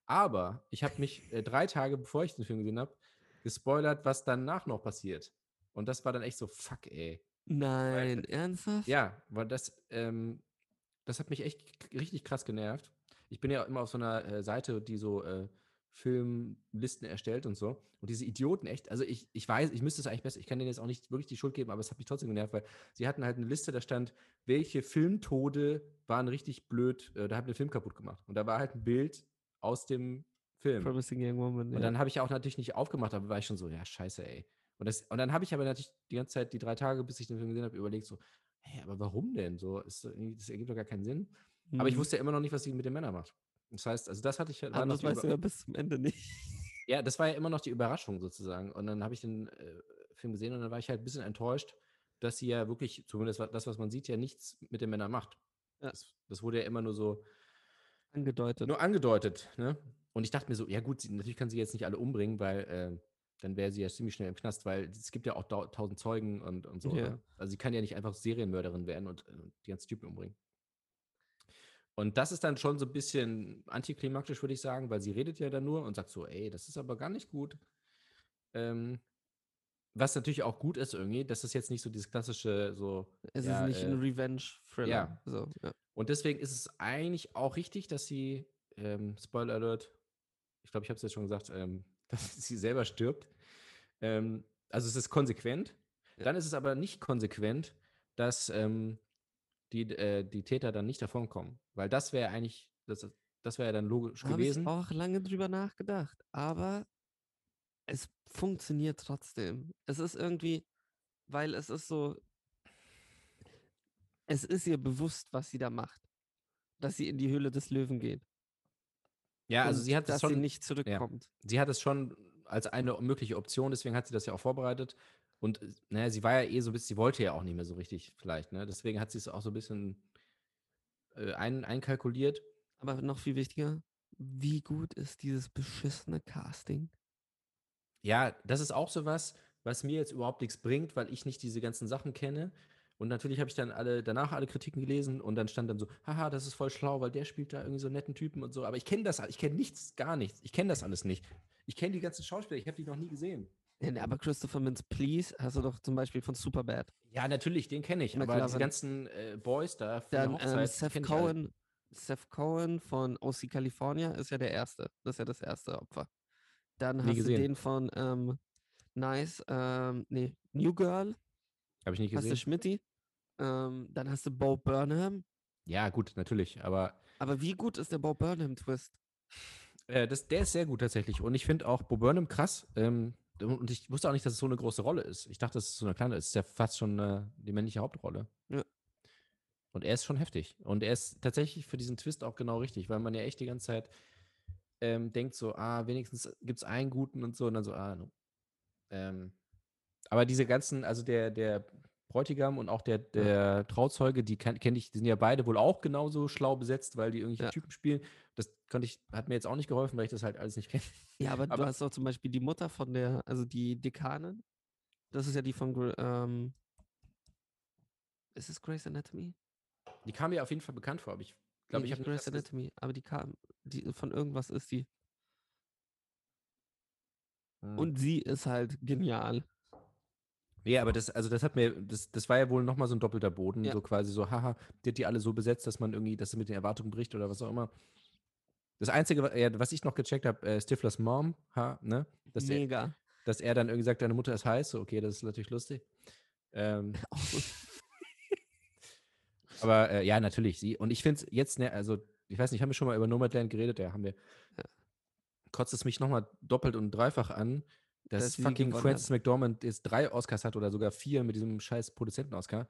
Aber ich habe mich äh, drei Tage, bevor ich den Film gesehen habe, gespoilert, was danach noch passiert. Und das war dann echt so, fuck, ey. Nein, ernsthaft? Ja, weil das, ähm, das hat mich echt richtig krass genervt. Ich bin ja immer auf so einer äh, Seite, die so äh, Filmlisten erstellt und so. Und diese Idioten echt, also ich, ich weiß, ich müsste es eigentlich besser, ich kann denen jetzt auch nicht wirklich die Schuld geben, aber es hat mich trotzdem genervt, weil sie hatten halt eine Liste, da stand, welche Filmtode waren richtig blöd, äh, da haben den Film kaputt gemacht. Und da war halt ein Bild aus dem Film. Promising Young Woman. Und ja. dann habe ich auch natürlich nicht aufgemacht, aber war ich schon so, ja, scheiße, ey. Und, das, und dann habe ich aber natürlich die ganze Zeit, die drei Tage, bis ich den Film gesehen habe, überlegt, so, hey, aber warum denn? So, ist, das ergibt doch gar keinen Sinn. Aber ich Mhm. wusste ja immer noch nicht, was sie mit den Männern macht. Das heißt, also das hatte ich Aber noch das weißt du ja bis zum Ende nicht. Ja, das war ja immer noch die Überraschung sozusagen. Und dann habe ich den äh, Film gesehen und dann war ich halt ein bisschen enttäuscht, dass sie ja wirklich, zumindest das, was man sieht, ja nichts mit den Männern macht. Ja. Das, das wurde ja immer nur so, Angedeutet. nur angedeutet. Ne? Und ich dachte mir so, ja gut, sie, natürlich kann sie jetzt nicht alle umbringen, weil äh, dann wäre sie ja ziemlich schnell im Knast, weil es gibt ja auch tausend Zeugen und, und so. Ja. Ne? Also sie kann ja nicht einfach Serienmörderin werden und, äh, die ganzen Typen umbringen. Und das ist dann schon so ein bisschen antiklimaktisch, würde ich sagen, weil sie redet ja dann nur und sagt so, ey, das ist aber gar nicht gut. Ähm, was natürlich auch gut ist irgendwie, dass es jetzt nicht so dieses klassische so. es ja, ist nicht äh, ein Revenge-Thriller. ja. So, ja. und deswegen ist es eigentlich auch richtig, dass sie, ähm, Spoiler Alert, ich glaube, ich habe es jetzt schon gesagt, ähm, dass sie selber stirbt. Ähm, also es ist konsequent. Ja. Dann ist es aber nicht konsequent, dass ähm, die, äh, die Täter dann nicht davonkommen. Weil das wäre eigentlich, das, das wäre ja dann logisch Habe gewesen. ich auch lange drüber nachgedacht. Aber es funktioniert trotzdem. Es ist irgendwie, weil es ist so, es ist ihr bewusst, was sie da macht. Dass sie in die Höhle des Löwen geht. Ja, also sie hat dass das schon, sie nicht zurückkommt. sie hat es schon als eine mögliche Option, deswegen hat sie das ja auch vorbereitet. Und naja, sie war ja eh so ein bisschen, sie wollte ja auch nicht mehr so richtig, vielleicht, ne? Deswegen hat sie es auch so ein bisschen äh, ein, einkalkuliert. Aber noch viel wichtiger, wie gut ist dieses beschissene Casting? Ja, das ist auch so was, was mir jetzt überhaupt nichts bringt, weil ich nicht diese ganzen Sachen kenne. Und natürlich habe ich dann alle danach alle Kritiken gelesen und dann stand dann so, haha, das ist voll schlau, weil der spielt da irgendwie so einen netten Typen und so. Aber ich kenne das, ich kenne nichts, gar nichts. Ich kenne das alles nicht. Ich kenne die ganzen Schauspieler, ich habe die noch nie gesehen. Aber Christopher Mintz Please hast du doch zum Beispiel von Superbad. Ja, natürlich, den kenne ich. Aber diese ganzen äh, Boys da von der Dann Hochzeit, ähm, Seth. Cohen. Seth Cohen von OC California ist ja der erste. Das ist ja das erste Opfer. Dann Nie hast gesehen. du den von ähm, Nice, ähm, nee, New Girl, Habe ich nicht hast du gesehen. Schmitty. Ähm, dann hast du Bo Burnham. Ja, gut, natürlich. Aber Aber wie gut ist der Bo Burnham-Twist? äh, das, der ist sehr gut tatsächlich. Und ich finde auch Bo Burnham krass. Ähm, und ich wusste auch nicht, dass es so eine große Rolle ist. Ich dachte, dass es so eine kleine ist. Es ist ja fast schon äh, die männliche Hauptrolle. Ja. Und er ist schon heftig. Und er ist tatsächlich für diesen Twist auch genau richtig, weil man ja echt die ganze Zeit ähm, denkt so, ah, wenigstens gibt es einen guten und so, und dann so, ah, no. ähm, aber diese ganzen, also der, der Bräutigam und auch der, der Trauzeuge, die kenne ich, die sind ja beide wohl auch genauso schlau besetzt, weil die irgendwelche Ja. Typen spielen. Das konnte ich, hat mir jetzt auch nicht geholfen, weil ich das halt alles nicht kenne. Ja, aber, du Aber- hast auch zum Beispiel die Mutter von der, also die Dekanin. Das ist ja die von, ähm, ist es Grey's Anatomy? Die kam mir auf jeden Fall bekannt vor, aber ich glaube, Nee, ich habe Grey's Anatomy, aber die kam, die von irgendwas ist die. Hm. Und sie ist halt genial. Nee, aber das, also das hat mir, das, das war ja wohl nochmal so ein doppelter Boden, Ja. so quasi so, haha, die hat die alle so besetzt, dass man irgendwie, dass sie mit den Erwartungen bricht oder was auch immer. Das Einzige, was ich noch gecheckt habe, äh, Stiflers Mom, ha, ne? Dass er, Mega. dass er dann irgendwie sagt, deine Mutter ist heiß, so, okay, das ist natürlich lustig. Ähm, aber äh, ja, natürlich, sie. Und ich finde es jetzt, ne, also, ich weiß nicht, haben wir schon mal über Nomadland geredet? Ja, haben wir. Ja. Kotzt es mich nochmal doppelt und dreifach an, dass, sie fucking Frances McDormand jetzt drei Oscars hat oder sogar vier mit diesem scheiß Produzenten-Oscar.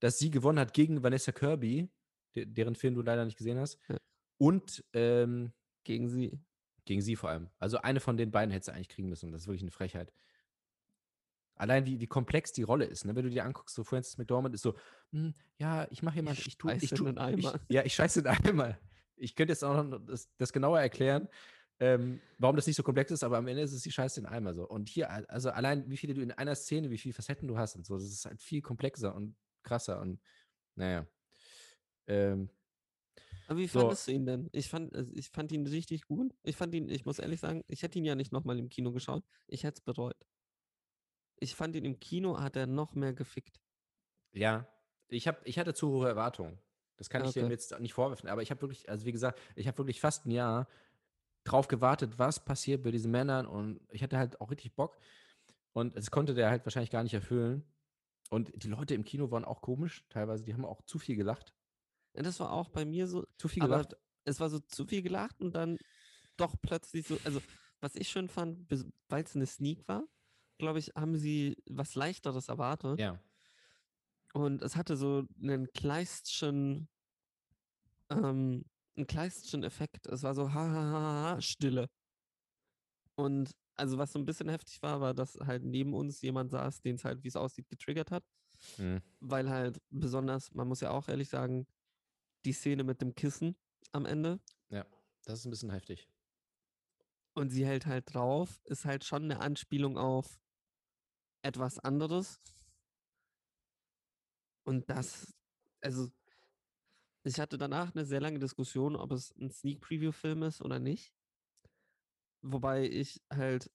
Dass sie gewonnen hat gegen Vanessa Kirby, de deren Film du leider nicht gesehen hast. Ja. Und ähm, Gegen sie. gegen sie vor allem. Also eine von den beiden hätte sie eigentlich kriegen müssen. Das ist wirklich eine Frechheit. Allein wie, wie komplex die Rolle ist, ne? Wenn du dir anguckst, so Frances McDormand ist so, hm, ja, ich mache ich tue, ich in tue. Ich, ja, ich scheiße in Eimer. Ich könnte jetzt auch noch das, das genauer erklären, ähm, warum das nicht so komplex ist, aber am Ende ist es die Scheiße in Eimer so. Und hier, also allein, wie viele du in einer Szene, wie viele Facetten du hast und so, das ist halt viel komplexer und krasser und naja. Ähm, Aber wie So. fandest du ihn denn? Ich fand, also ich fand ihn richtig gut. Ich fand ihn, ich muss ehrlich sagen, ich hätte ihn ja nicht nochmal im Kino geschaut. Ich hätte es bereut. Ich fand ihn im Kino, hat er noch mehr gefickt. Ja, ich, hab, ich hatte zu hohe Erwartungen. Das kann Ja, ich dir okay. jetzt nicht vorwerfen, aber ich habe wirklich, also wie gesagt, ich habe wirklich fast ein Jahr drauf gewartet, was passiert bei diesen Männern und ich hatte halt auch richtig Bock und es konnte der halt wahrscheinlich gar nicht erfüllen. Und die Leute im Kino waren auch komisch, teilweise, die haben auch zu viel gelacht. Das war auch bei mir so, Zu viel gelacht. es war so zu viel gelacht und dann doch plötzlich so, also was ich schön fand, weil es eine Sneak war, glaube ich, haben sie was leichteres erwartet. Ja. Und es hatte so einen Kleistschen, ähm, einen Kleistschen Effekt. Es war so ha, ha, ha, ha, Stille. Und also was so ein bisschen heftig war, war, dass halt neben uns jemand saß, den es halt, wie es aussieht, getriggert hat. Mhm. Weil halt besonders, man muss ja auch ehrlich sagen, die Szene mit dem Kissen am Ende Ja, das ist ein bisschen heftig. und sie hält halt drauf, ist halt schon eine Anspielung auf etwas anderes. Und das, also, ich hatte danach eine sehr lange Diskussion, ob es ein Sneak Preview-Film ist oder nicht. Wobei ich halt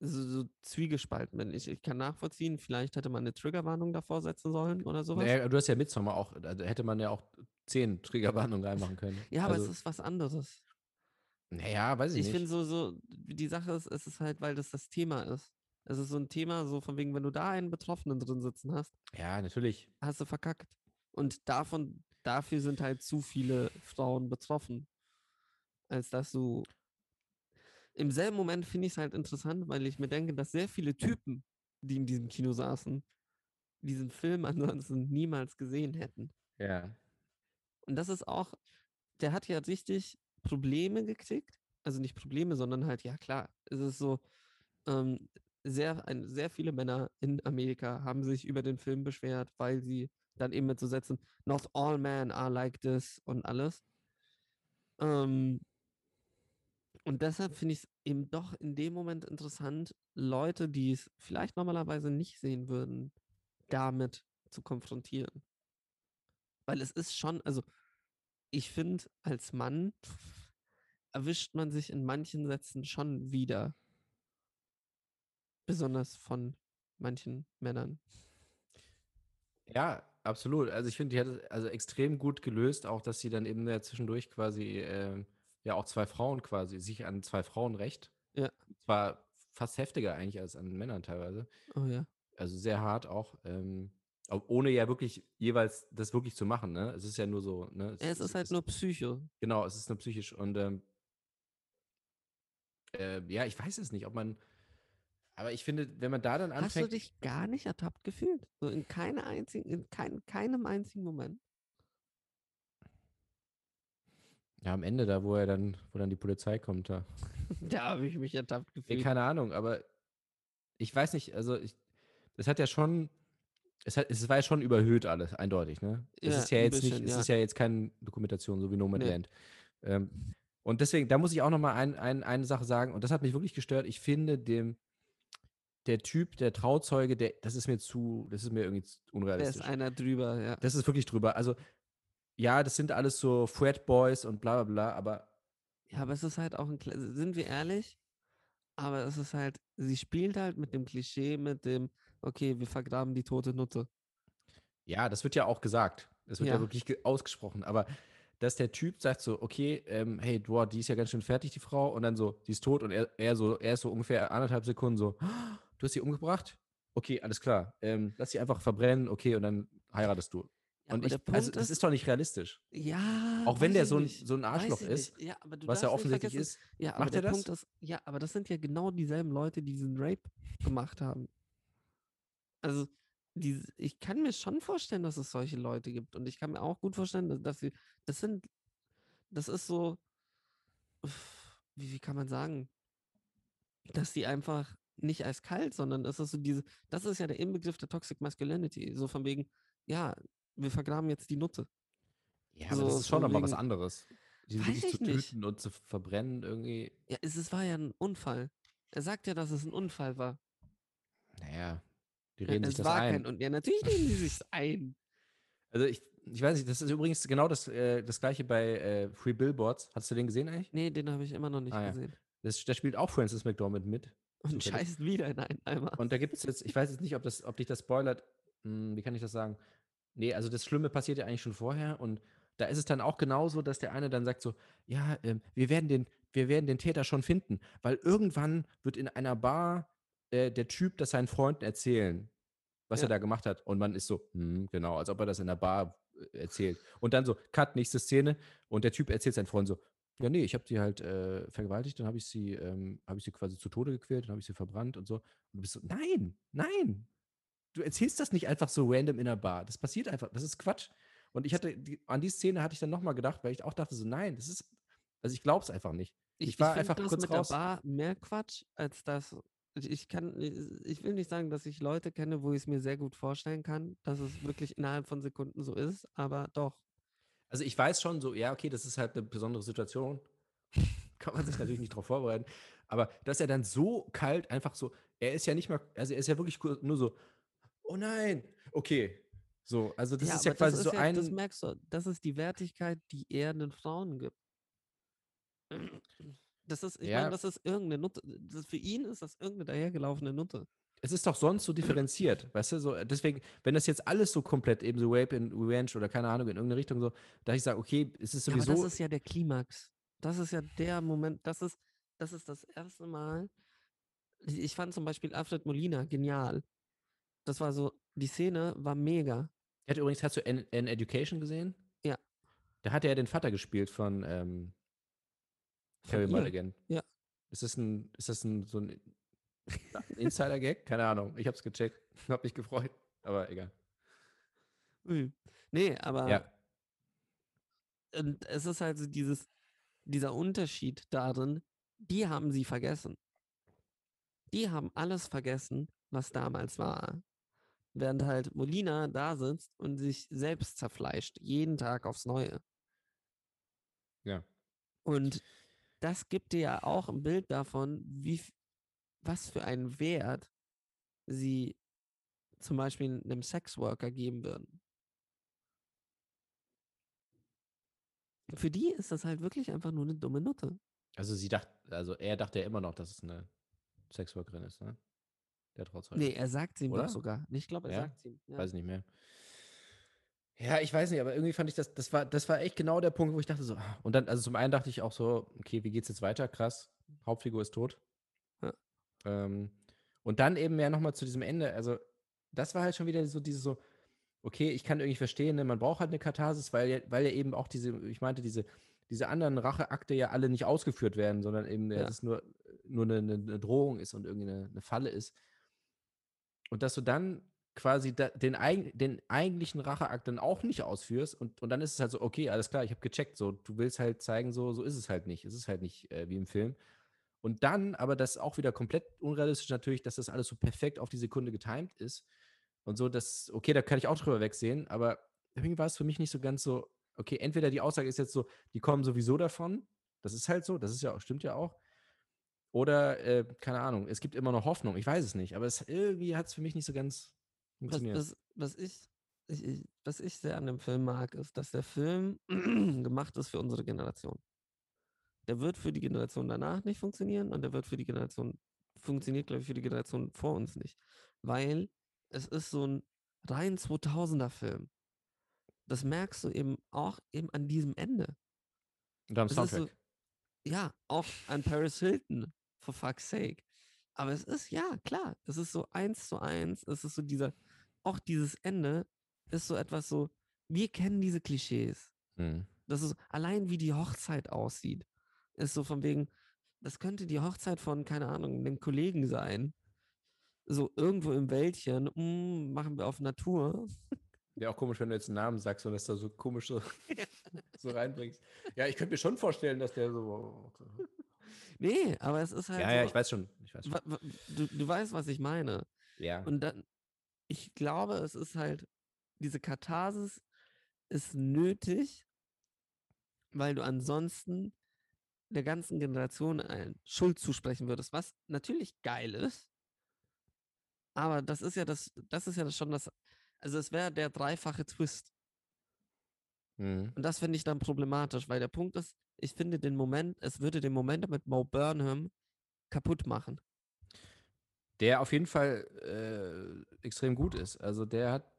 so, so zwiegespalten bin. Ich, ich kann nachvollziehen, vielleicht hätte man eine Triggerwarnung davor setzen sollen oder sowas. Naja, du hast ja Midsommar auch, da hätte man ja auch zehn Triggerwarnungen reinmachen können. ja, aber also, es ist was anderes. Naja, weiß ich, Ich nicht. finde so, so, die Sache ist, es ist halt, weil das das Thema ist. Es ist so ein Thema, so von wegen, wenn du da einen Betroffenen drin sitzen hast, ja, natürlich. hast du verkackt. Und davon, dafür sind halt zu viele Frauen betroffen. Als dass du. Im selben Moment finde ich es halt interessant, weil ich mir denke, dass sehr viele Typen, die in diesem Kino saßen, diesen Film ansonsten niemals gesehen hätten. Ja. Und das ist auch, der hat ja richtig Probleme gekriegt. Also nicht Probleme, sondern halt, ja klar, es ist so, ähm, sehr, ein, sehr viele Männer in Amerika haben sich über den Film beschwert, weil sie dann eben mit so Sätzen, not all men are like this und alles. Ähm, und deshalb finde ich es eben doch in dem Moment interessant, Leute, die es vielleicht normalerweise nicht sehen würden, damit zu konfrontieren. Weil es ist schon, also ich finde, als Mann erwischt man sich in manchen Sätzen schon wieder. Besonders von manchen Männern. Ja, absolut. Also ich finde, die hat es also extrem gut gelöst, auch dass sie dann eben ja zwischendurch quasi ähm, ja auch zwei Frauen quasi sich an zwei Frauen rächt. Ja. Zwar fast heftiger eigentlich als an Männern teilweise. Oh ja. Also sehr hart auch. Ähm, ohne ja wirklich jeweils das wirklich zu machen, ne? Es ist ja nur so, ne? Es ist halt nur Psycho. Genau, es ist nur psychisch. Und ähm, äh, ja, ich weiß es nicht, ob man. Aber ich finde, wenn man da dann Hast du anfängt, dich gar nicht ertappt gefühlt? So in keiner einzigen, in kein, keinem einzigen Moment. ja, am Ende da, wo er dann, wo dann die Polizei kommt, da. Da habe ich mich ertappt gefühlt. keine Ahnung, aber ich weiß nicht, also ich, das hat ja schon, es, hat, es war ja schon überhöht alles, eindeutig, ne? es Ja, ist ja jetzt bisschen, nicht, es ja. ist ja jetzt keine Dokumentation, so wie No Man's Nee. Land. Ähm, und deswegen, da muss ich auch noch mal ein, ein, eine Sache sagen, und das hat mich wirklich gestört. Ich finde dem, der Typ, der Trauzeuge, der, das ist mir zu, das ist mir irgendwie zu Da ist unrealistisch. einer drüber, ja. Das ist wirklich drüber. Also, ja, das sind alles so Fred Boys und bla bla bla, aber Ja, aber es ist halt auch ein, sind wir ehrlich? Aber es ist halt, sie spielt halt mit dem Klischee, mit dem, okay, wir vergraben die tote Nutte. Ja, das wird ja auch gesagt. Das wird ja, Ja. wirklich ge- ausgesprochen. Aber dass der Typ sagt so, okay, ähm, hey, boah, die ist ja ganz schön fertig, die Frau, und dann so, die ist tot und er, er so, er ist so ungefähr anderthalb Sekunden so, "Ah, du hast sie umgebracht? Okay, alles klar. Ähm, lass sie einfach verbrennen, okay, und dann heiratest du. Ja, und ich, also das ist doch nicht realistisch. ja, Auch wenn der so ein, so ein Arschloch ist. Ja, was er nicht offensichtlich ist. Ja, aber Macht der er das? Punkt ist, ja, aber das sind ja genau dieselben Leute, die diesen Rape gemacht haben. Also, die, ich kann mir schon vorstellen, dass es solche Leute gibt. Und ich kann mir auch gut vorstellen, dass, dass sie, das sind, das ist so, wie, wie kann man sagen, dass die einfach nicht als kalt, sondern es ist so diese, das ist ja der Inbegriff der Toxic Masculinity. So von wegen, ja, wir vergraben jetzt die Nutte. Ja, aber das so ist schon nochmal was anderes. Die wirklich zu ich nicht. töten und zu verbrennen irgendwie, Ja, es, es war ja ein Unfall. Er sagt ja, dass es ein Unfall war. naja, die Ja, reden sich es das war ein. kein und ja, natürlich reden sie sich ein. Also ich, ich weiß nicht, das ist übrigens genau das, äh, das gleiche bei äh, Free Billboards. Hast du den gesehen eigentlich? Nee, den habe ich immer noch nicht Ah, ja. gesehen. Das, da spielt auch Francis McDormand mit. Und scheißt wieder in einen Eimer. Und da gibt es jetzt, ich weiß jetzt nicht, ob, das, ob dich das spoilert. Hm, wie kann ich das sagen? Nee, also das Schlimme passiert ja eigentlich schon vorher und da ist es dann auch genauso, dass der eine dann sagt so, ja, ähm, wir, werden den, wir werden den Täter schon finden, weil irgendwann wird in einer Bar äh, der Typ das seinen Freunden erzählen, was Ja. er da gemacht hat. Und man ist so, hm, genau, als ob er das in der Bar äh, erzählt. Und dann so, Cut, nächste Szene. Und der Typ erzählt seinen Freunden so, ja, nee, ich habe sie halt äh, vergewaltigt, dann habe ich sie, ähm, habe ich sie quasi zu Tode gequält, dann habe ich sie verbrannt und so. Und du bist so, nein, nein. Du erzählst das nicht einfach so random in der Bar. Das passiert einfach, das ist Quatsch. Und ich hatte, die, an die Szene hatte ich dann nochmal gedacht, weil ich auch dachte so, nein, das ist, also ich glaube es einfach nicht. ich war find einfach das kurz mit raus. der Bar mehr Quatsch, als das. Ich ich kann, ich will nicht sagen, dass ich Leute kenne, wo ich es mir sehr gut vorstellen kann, dass es wirklich innerhalb von Sekunden so ist, aber doch. Also ich weiß schon so, ja, okay, das ist halt eine besondere Situation. Kann man sich natürlich nicht darauf vorbereiten. Aber dass er dann so kalt einfach so, er ist ja nicht mal, also er ist ja wirklich nur so, oh nein, okay. So, also das ja, ist ja quasi das so ist ja, ein. Das merkst du, das ist die Wertigkeit, die er den Frauen gibt. Das ist, ich Ja. meine, das ist irgendeine Nutte. Das, für ihn ist das irgendeine dahergelaufene Nutte. Es ist doch sonst so differenziert, weißt du, so, deswegen, wenn das jetzt alles so komplett eben so Rape in Revenge oder keine Ahnung, in irgendeine Richtung so, da ich sage, okay, es ist Ja, aber sowieso, das ist ja der Klimax. Das ist ja der Moment, das ist, das ist das erste Mal. Ich fand zum Beispiel Alfred Molina genial. Das war so, die Szene war mega. Er hat übrigens, hast du An, An Education gesehen? Ja. Da hat er ja den Vater gespielt von ähm, Carrie? Mulligan. Ja. Ist das ein, ist das ein, so ein Insider-Gag? Keine Ahnung. Ich hab's gecheckt. Hab mich gefreut. Aber egal. Nee, aber Ja. und es ist halt so dieses, dieser Unterschied darin, die haben sie vergessen. Die haben alles vergessen, was damals war. Während halt Molina da sitzt und sich selbst zerfleischt, jeden Tag aufs Neue. Ja. Und das gibt dir ja auch ein Bild davon, wie, was für einen Wert sie zum Beispiel einem Sexworker geben würden. Für die ist das halt wirklich einfach nur eine dumme Nutte. Also sie dachte, also er dachte ja immer noch, dass es eine Sexworkerin ist, ne? Der Trauzeuge. Nee, er sagt ihm Oder? doch sogar. Ich glaube, er Ja? sagt ihm. Ja. Weiß nicht mehr. Ja, ich weiß nicht, aber irgendwie fand ich das, das war, das war echt genau der Punkt, wo ich dachte so, ah. und dann, also zum einen dachte ich auch so, okay, wie geht's jetzt weiter? Krass, Hauptfigur ist tot. Ja. Ähm, und dann eben mehr nochmal zu diesem Ende, also das war halt schon wieder so diese so, okay, ich kann irgendwie verstehen, ne, man braucht halt eine Katharsis, weil ja, weil ja eben auch diese, ich meinte, diese, diese anderen Racheakte ja alle nicht ausgeführt werden, sondern eben, ja. Ja. das ist nur, nur eine, eine Drohung ist und irgendwie eine, eine Falle ist. Und dass du dann quasi da, den, eig den eigentlichen Racheakt dann auch nicht ausführst und, und dann ist es halt so, okay, alles klar, ich habe gecheckt, so, du willst halt zeigen, so, so ist es halt nicht. Es ist halt nicht äh, wie im Film. Und dann, aber das ist auch wieder komplett unrealistisch natürlich, dass das alles so perfekt auf die Sekunde getimed ist. Und so, dass, okay, da kann ich auch drüber wegsehen, aber irgendwie war es für mich nicht so ganz so, okay, entweder die Aussage ist jetzt so, die kommen sowieso davon, das ist halt so, das ist ja auch, stimmt ja auch. Oder, äh, keine Ahnung, es gibt immer noch Hoffnung, ich weiß es nicht, aber es, irgendwie hat es für mich nicht so ganz Was, funktioniert. was, was, ich, ich, ich, was ich sehr an dem Film mag, ist, dass der Film gemacht ist für unsere Generation. Der wird für die Generation danach nicht funktionieren und der wird für die Generation, funktioniert, glaube ich, für die Generation vor uns nicht. Weil es ist so ein rein 2000er Film. Das merkst du eben auch eben an diesem Ende. Und am ist so, Soundtrack. ja, auch an Paris Hilton, for fuck's sake. Aber es ist, ja, klar, es ist so eins zu eins, es ist so dieser, auch dieses Ende ist so etwas so, wir kennen diese Klischees. Mhm. Das ist allein wie die Hochzeit aussieht. Ist so von wegen, das könnte die Hochzeit von, keine Ahnung, einem Kollegen sein. So irgendwo im Wäldchen, mm, machen wir auf Natur. Wäre auch komisch, wenn du jetzt einen Namen sagst und das da so komisch so, so reinbringst. Ja, ich könnte mir schon vorstellen, dass der so. Nee, aber es ist halt. Ja, so, ja, ich weiß schon. Ich weiß schon. Du, du weißt, was ich meine. Ja. Und dann, ich glaube, es ist halt, diese Katharsis ist nötig, weil du ansonsten der ganzen Generation ein Schuld zusprechen würdest, was natürlich geil ist. Aber das ist ja das, das ist ja das schon das, also es wäre der dreifache Twist. Mhm. Und das finde ich dann problematisch, weil der Punkt ist, ich finde den Moment, es würde den Moment mit Mo Burnham kaputt machen. Der auf jeden Fall äh, extrem gut ist. Also der hat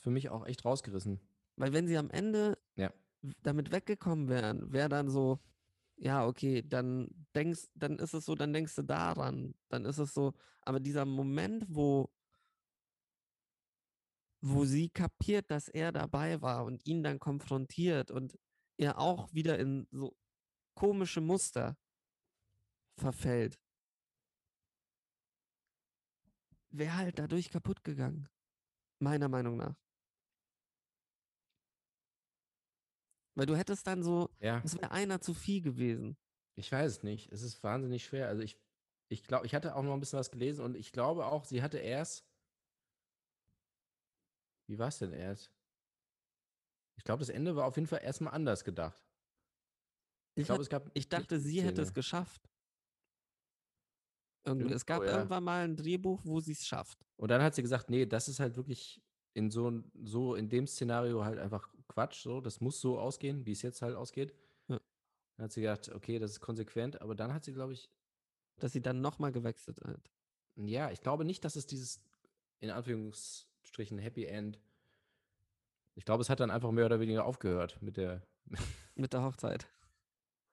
für mich auch echt rausgerissen. Weil wenn sie am Ende Ja. damit weggekommen wären, wäre dann so, ja, okay, dann denkst, dann ist es so, dann denkst du daran, dann ist es so, aber dieser Moment, wo, wo sie kapiert, dass er dabei war und ihn dann konfrontiert und er auch wieder in so komische Muster verfällt, wäre halt dadurch kaputt gegangen. Meiner Meinung nach. Weil du hättest dann so, Ja. es wäre einer zu viel gewesen. Ich weiß es nicht. Es ist wahnsinnig schwer. Also ich, ich glaube, ich hatte auch noch ein bisschen was gelesen und ich glaube auch, sie hatte erst. Wie war es denn erst? Ich glaube, das Ende war auf jeden Fall erstmal anders gedacht. Ich Ich, es gab. ich dachte, sie hätte es Szene. geschafft. Irgendwie, Irgendwo, es gab ja. irgendwann mal ein Drehbuch, wo sie es schafft. Und dann hat sie gesagt, nee, das ist halt wirklich in so, so in dem Szenario halt einfach Quatsch. So, das muss so ausgehen, wie es jetzt halt ausgeht. Ja. Dann hat sie gedacht, okay, das ist konsequent, aber dann hat sie, glaube ich, Dass sie dann nochmal gewechselt hat. ja, ich glaube nicht, dass es dieses in Anführungsstrichen Happy End. Ich glaube, es hat dann einfach mehr oder weniger aufgehört mit der. Mit der Hochzeit.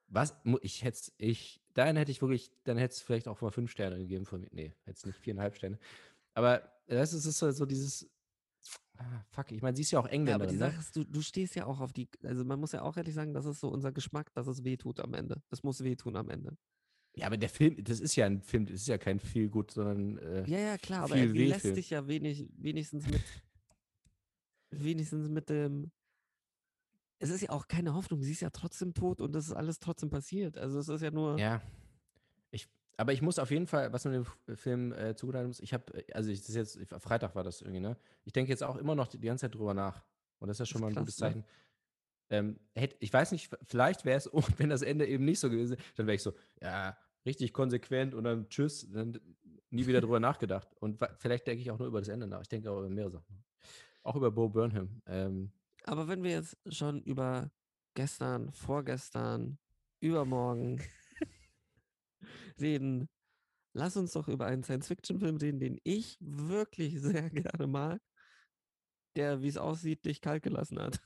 Was? Ich hätte ich, dann hätte ich wirklich, dann hätte es vielleicht auch mal fünf Sterne gegeben von mir. Nee, hätte es nicht viereinhalb Sterne. Aber das ist, ist so so dieses. Ah, fuck, ich meine, sie ist ja auch Ja, Engländerin. aber die ne? Sache ist, du, du stehst ja auch auf die, also man muss ja auch ehrlich sagen, das ist so unser Geschmack, dass es wehtut am Ende. Es muss wehtun am Ende. Ja, aber der Film, das ist ja ein Film, das ist ja kein viel gut, sondern. Äh, Ja, ja, klar, aber er lässt dich ja wenig, wenigstens mit, wenigstens mit dem, es ist ja auch keine Hoffnung, sie ist ja trotzdem tot und das ist alles trotzdem passiert. Also es ist ja nur, Ja. Aber ich muss auf jeden Fall, was man dem Film äh, zugutehalten muss, ich habe, also ich, das ist jetzt, Freitag war das irgendwie, ne? Ich denke jetzt auch immer noch die, die ganze Zeit drüber nach. Und das ist ja schon ist mal ein krass, gutes ne? Zeichen. Ähm, hätt, ich weiß nicht, vielleicht wäre es, wenn das Ende eben nicht so gewesen wäre, dann wäre ich so, ja, richtig konsequent und dann tschüss, dann nie wieder drüber nachgedacht. Und vielleicht denke ich auch nur über das Ende nach. Ich denke auch über mehrere Sachen. Auch über Bo Burnham. Ähm, aber wenn wir jetzt schon über gestern, vorgestern, übermorgen reden, lass uns doch über einen Science-Fiction-Film reden, den ich wirklich sehr gerne mag, der, wie es aussieht, dich kalt gelassen hat.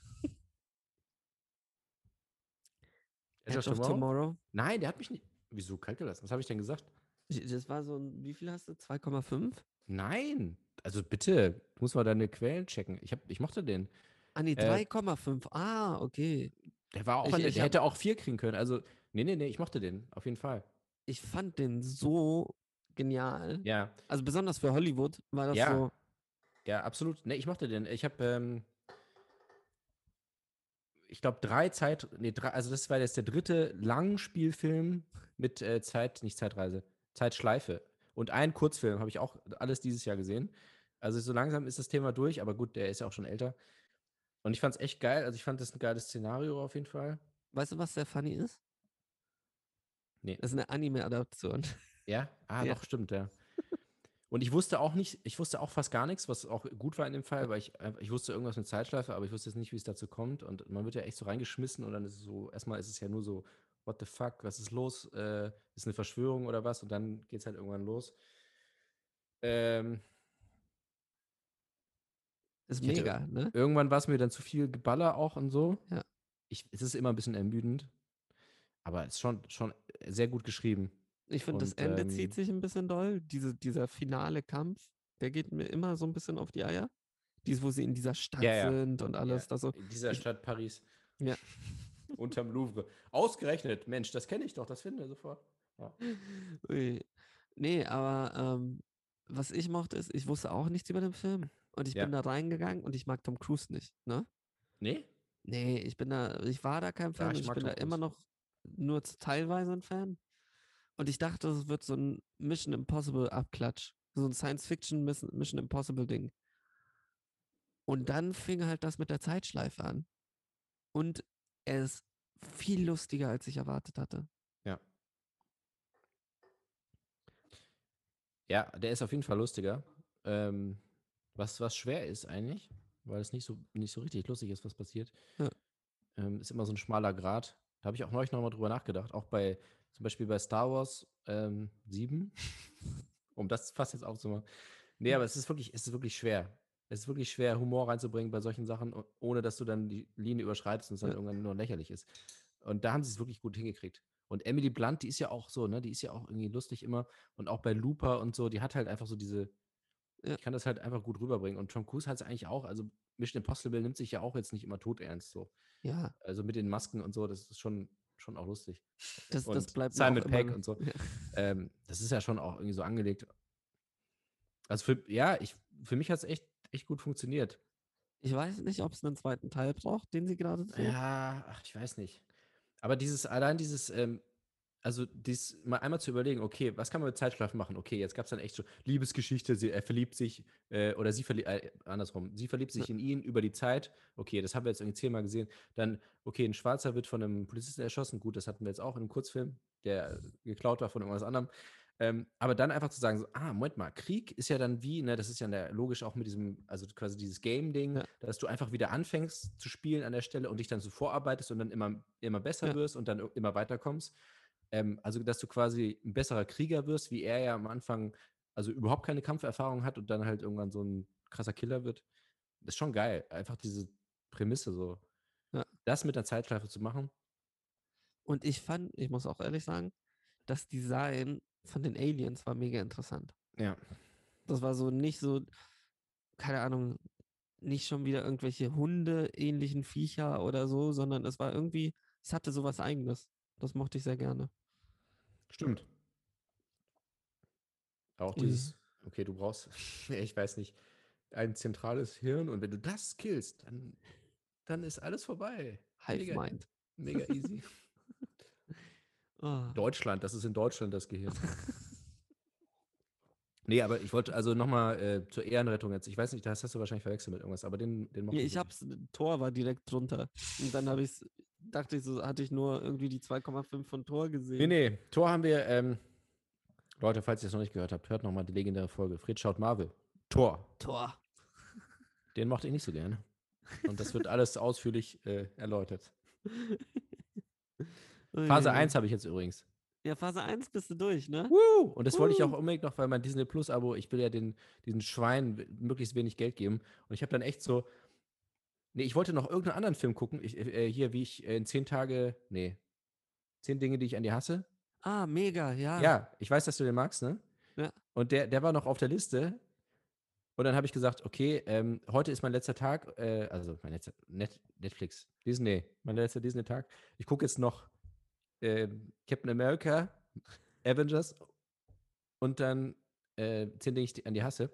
Edge of Tomorrow. Nein, der hat mich nicht. Wieso kalt gelassen? Was habe ich denn gesagt? Das war so ein, wie viel hast du? 2,5? Nein, also bitte, du musst mal deine Quellen checken. Ich, hab, ich mochte den. Ah, nee, Äh, 3,5. Ah, okay. Der war auch, Ich- an der, ich der hab- hätte auch vier kriegen können. Also, nee, nee, nee, ich mochte den, auf jeden Fall. Ich fand den so genial. Ja, Also besonders für Hollywood war das Ja. so. ja, absolut. Ne, ich mochte den. Ich habe, ähm, ich glaube, drei Zeit, nee, drei, also das war jetzt der dritte Langspielfilm mit äh, Zeit, nicht Zeitreise, Zeitschleife. Und einen Kurzfilm habe ich auch alles dieses Jahr gesehen. Also so langsam ist das Thema durch, aber gut, der ist ja auch schon älter. Und ich fand es echt geil. Also ich fand das ein geiles Szenario auf jeden Fall. Weißt du, was sehr funny ist? Nee. Das ist eine Anime-Adaption. Ja? Ah, Ja. doch, stimmt, ja. Und ich wusste auch nicht, ich wusste auch fast gar nichts, was auch gut war in dem Fall, weil ich, einfach- ich wusste irgendwas mit Zeitschleife, aber ich wusste jetzt nicht, wie es dazu kommt. Und man wird ja echt so reingeschmissen und dann ist es so, erstmal ist es ja nur so, what the fuck, was ist los? Äh, ist eine Verschwörung oder was? Und dann geht es halt irgendwann los. Ähm, Ist mega, ne? irgendwann war es mir dann zu viel Geballer auch und so. Ja. Ich, es ist immer ein bisschen ermüdend, aber es ist schon, schon sehr gut geschrieben. Ich finde, das Ende ähm, zieht sich ein bisschen doll. Diese, dieser finale Kampf, der geht mir immer so ein bisschen auf die Eier. Dies, wo sie in dieser Stadt Ja, ja. sind und alles. Ja, Das so. In dieser ich- Stadt Paris. Ja. Unterm Louvre. Ausgerechnet, Mensch, das kenne ich doch, das finden wir sofort. Ja. Nee, aber ähm, was ich mochte, ist, ich wusste auch nichts über den Film. Und ich Ja. bin da reingegangen und ich mag Tom Cruise nicht, ne? Nee? Nee, ich bin da, ich war da kein Fan ich und ich mag bin da Tom immer Cruise. noch nur teilweise ein Fan. Und ich dachte, es wird so ein Mission Impossible Abklatsch. So ein Science-Fiction Miss- Mission Impossible Ding. Und dann fing halt das mit der Zeitschleife an. Und er ist viel lustiger, als ich erwartet hatte. Ja, der ist auf jeden Fall lustiger. Ähm, was, was schwer ist eigentlich, weil es nicht so, nicht so richtig lustig ist, was passiert. Ja. Ähm, ist immer so ein schmaler Grat. Da habe ich auch neulich nochmal drüber nachgedacht. Auch bei, zum Beispiel bei Star Wars ähm, 7, um das fast jetzt aufzumachen. Nee, aber es ist wirklich, es ist wirklich schwer. Es ist wirklich schwer, Humor reinzubringen bei solchen Sachen, ohne dass du dann die Linie überschreitest und es dann Ja. irgendwann nur lächerlich ist. Und da haben sie es wirklich gut hingekriegt. Und Emily Blunt, die ist ja auch so, ne? Die ist ja auch irgendwie lustig immer. Und auch bei Looper und so, die hat halt einfach so diese, Ja. ich kann das halt einfach gut rüberbringen. Und Tom Cruise hat es eigentlich auch, also Mission Impossible nimmt sich ja auch jetzt nicht immer todernst so. Ja, Also mit den Masken und so, das ist schon, schon auch lustig. das, das Und bleibt mir Simon immer, und so. Ja. Ähm, das ist ja schon auch irgendwie so angelegt. Also für, ja, ich, für mich hat es echt, echt gut funktioniert. Ich weiß nicht, ob es einen zweiten Teil braucht, den sie gerade drehen. Ja, ach, ich weiß nicht. Aber dieses, allein dieses, ähm, also dies mal einmal zu überlegen, okay, was kann man mit Zeitschleifen machen? Okay, jetzt gab es dann echt so Liebesgeschichte, sie, er verliebt sich, äh, oder sie verliebt, äh, andersrum, sie verliebt sich in ihn über die Zeit. Okay, das haben wir jetzt irgendwie zehnmal gesehen. Dann, okay, ein Schwarzer wird von einem Polizisten erschossen. Gut, das hatten wir jetzt auch in einem Kurzfilm, der geklaut war von irgendwas anderem. Ähm, aber dann einfach zu sagen, so, ah, Moment mal, Krieg ist ja dann wie, ne, das ist ja ne, logisch auch mit diesem, also quasi dieses Game-Ding, Ja. dass du einfach wieder anfängst zu spielen an der Stelle und dich dann so vorarbeitest und dann immer, immer besser Ja. wirst und dann immer weiterkommst. Ähm, also, dass du quasi ein besserer Krieger wirst, wie er ja am Anfang, also überhaupt keine Kampferfahrung hat und dann halt irgendwann so ein krasser Killer wird. Das ist schon geil. Einfach diese Prämisse so. Ja. Das mit der Zeitschleife zu machen. Und ich fand, ich muss auch ehrlich sagen, das Design von den Aliens war mega interessant. Ja. Das war so nicht so, keine Ahnung, nicht schon wieder irgendwelche Hunde-ähnlichen Viecher oder so, sondern es war irgendwie, es hatte sowas Eigenes. Das mochte ich sehr gerne. Stimmt. Auch Ui. dieses, okay, du brauchst, ich weiß nicht, ein zentrales Hirn und wenn du das killst, dann, dann ist alles vorbei. Hive Mega, Mind. mega easy. Oh. Deutschland, das ist in Deutschland das Gehirn. nee, aber ich wollte also nochmal äh, zur Ehrenrettung jetzt. Ich weiß nicht, das hast du wahrscheinlich verwechselt mit irgendwas, aber den, den mochte Ja, ich wirklich. hab's, Tor war direkt drunter. Und dann habe ich dachte ich so, hatte ich nur irgendwie die 2,5 von Tor gesehen. Nee, nee, Tor haben wir, ähm, Leute, falls ihr es noch nicht gehört habt, hört nochmal die legendäre Folge. Fred schaut Marvel. Tor. Tor. Den mochte ich nicht so gerne. Und das wird alles ausführlich äh, erläutert. Phase Uiuiui. 1 habe ich jetzt übrigens. Ja, Phase 1 bist du durch, ne? Woo! Und das wollte ich auch unbedingt noch, weil mein Disney Plus-Abo, ich will ja den, diesen Schweinen w- möglichst wenig Geld geben. Und ich habe dann echt so. Nee, ich wollte noch irgendeinen anderen Film gucken. Ich, äh, hier, wie ich äh, in zehn Tage. Nee. Zehn Dinge, die ich an dir hasse. Ah, mega, ja. Ja, ich weiß, dass du den magst, ne? Ja. Und der, der war noch auf der Liste. Und dann habe ich gesagt, okay, ähm, heute ist mein letzter Tag, äh, also mein letzter Net, Netflix, Disney, mein letzter Disney-Tag. Ich gucke jetzt noch ähm, Captain America Avengers und dann äh, zehn Dinge, die ich an die hasse.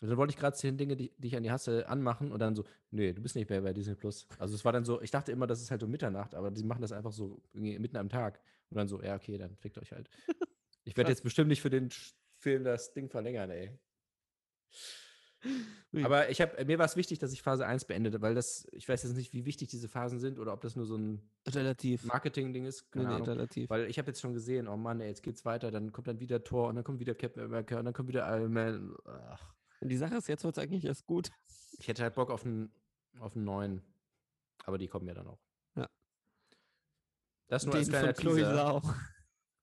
Und dann wollte ich gerade zehn Dinge, die, die ich an die hasse, anmachen und dann so, nee, du bist nicht mehr bei Disney Plus. Also es war dann so, ich dachte immer, das ist halt um Mitternacht, aber die machen das einfach so mitten am Tag. Und dann so, ja, okay, dann fickt euch halt. Ich werde jetzt bestimmt nicht für den Film das Ding verlängern, ey. Aber ich habe, mir war es wichtig, dass ich Phase 1 beendete, weil das, ich weiß jetzt nicht, wie wichtig diese Phasen sind oder ob das nur so ein. Marketing-Ding ist. Keine nee, Ahnung. relativ. Weil ich habe jetzt schon gesehen, oh Mann, ey, jetzt geht's weiter, dann kommt dann wieder Thor und dann kommt wieder Captain America und dann kommt wieder Iron Man. Ach, die Sache ist, jetzt wird es eigentlich erst gut. ich hätte halt Bock auf einen, auf einen neuen. Aber die kommen ja dann auch. Ja. Das nur als Den kleiner von Teaser.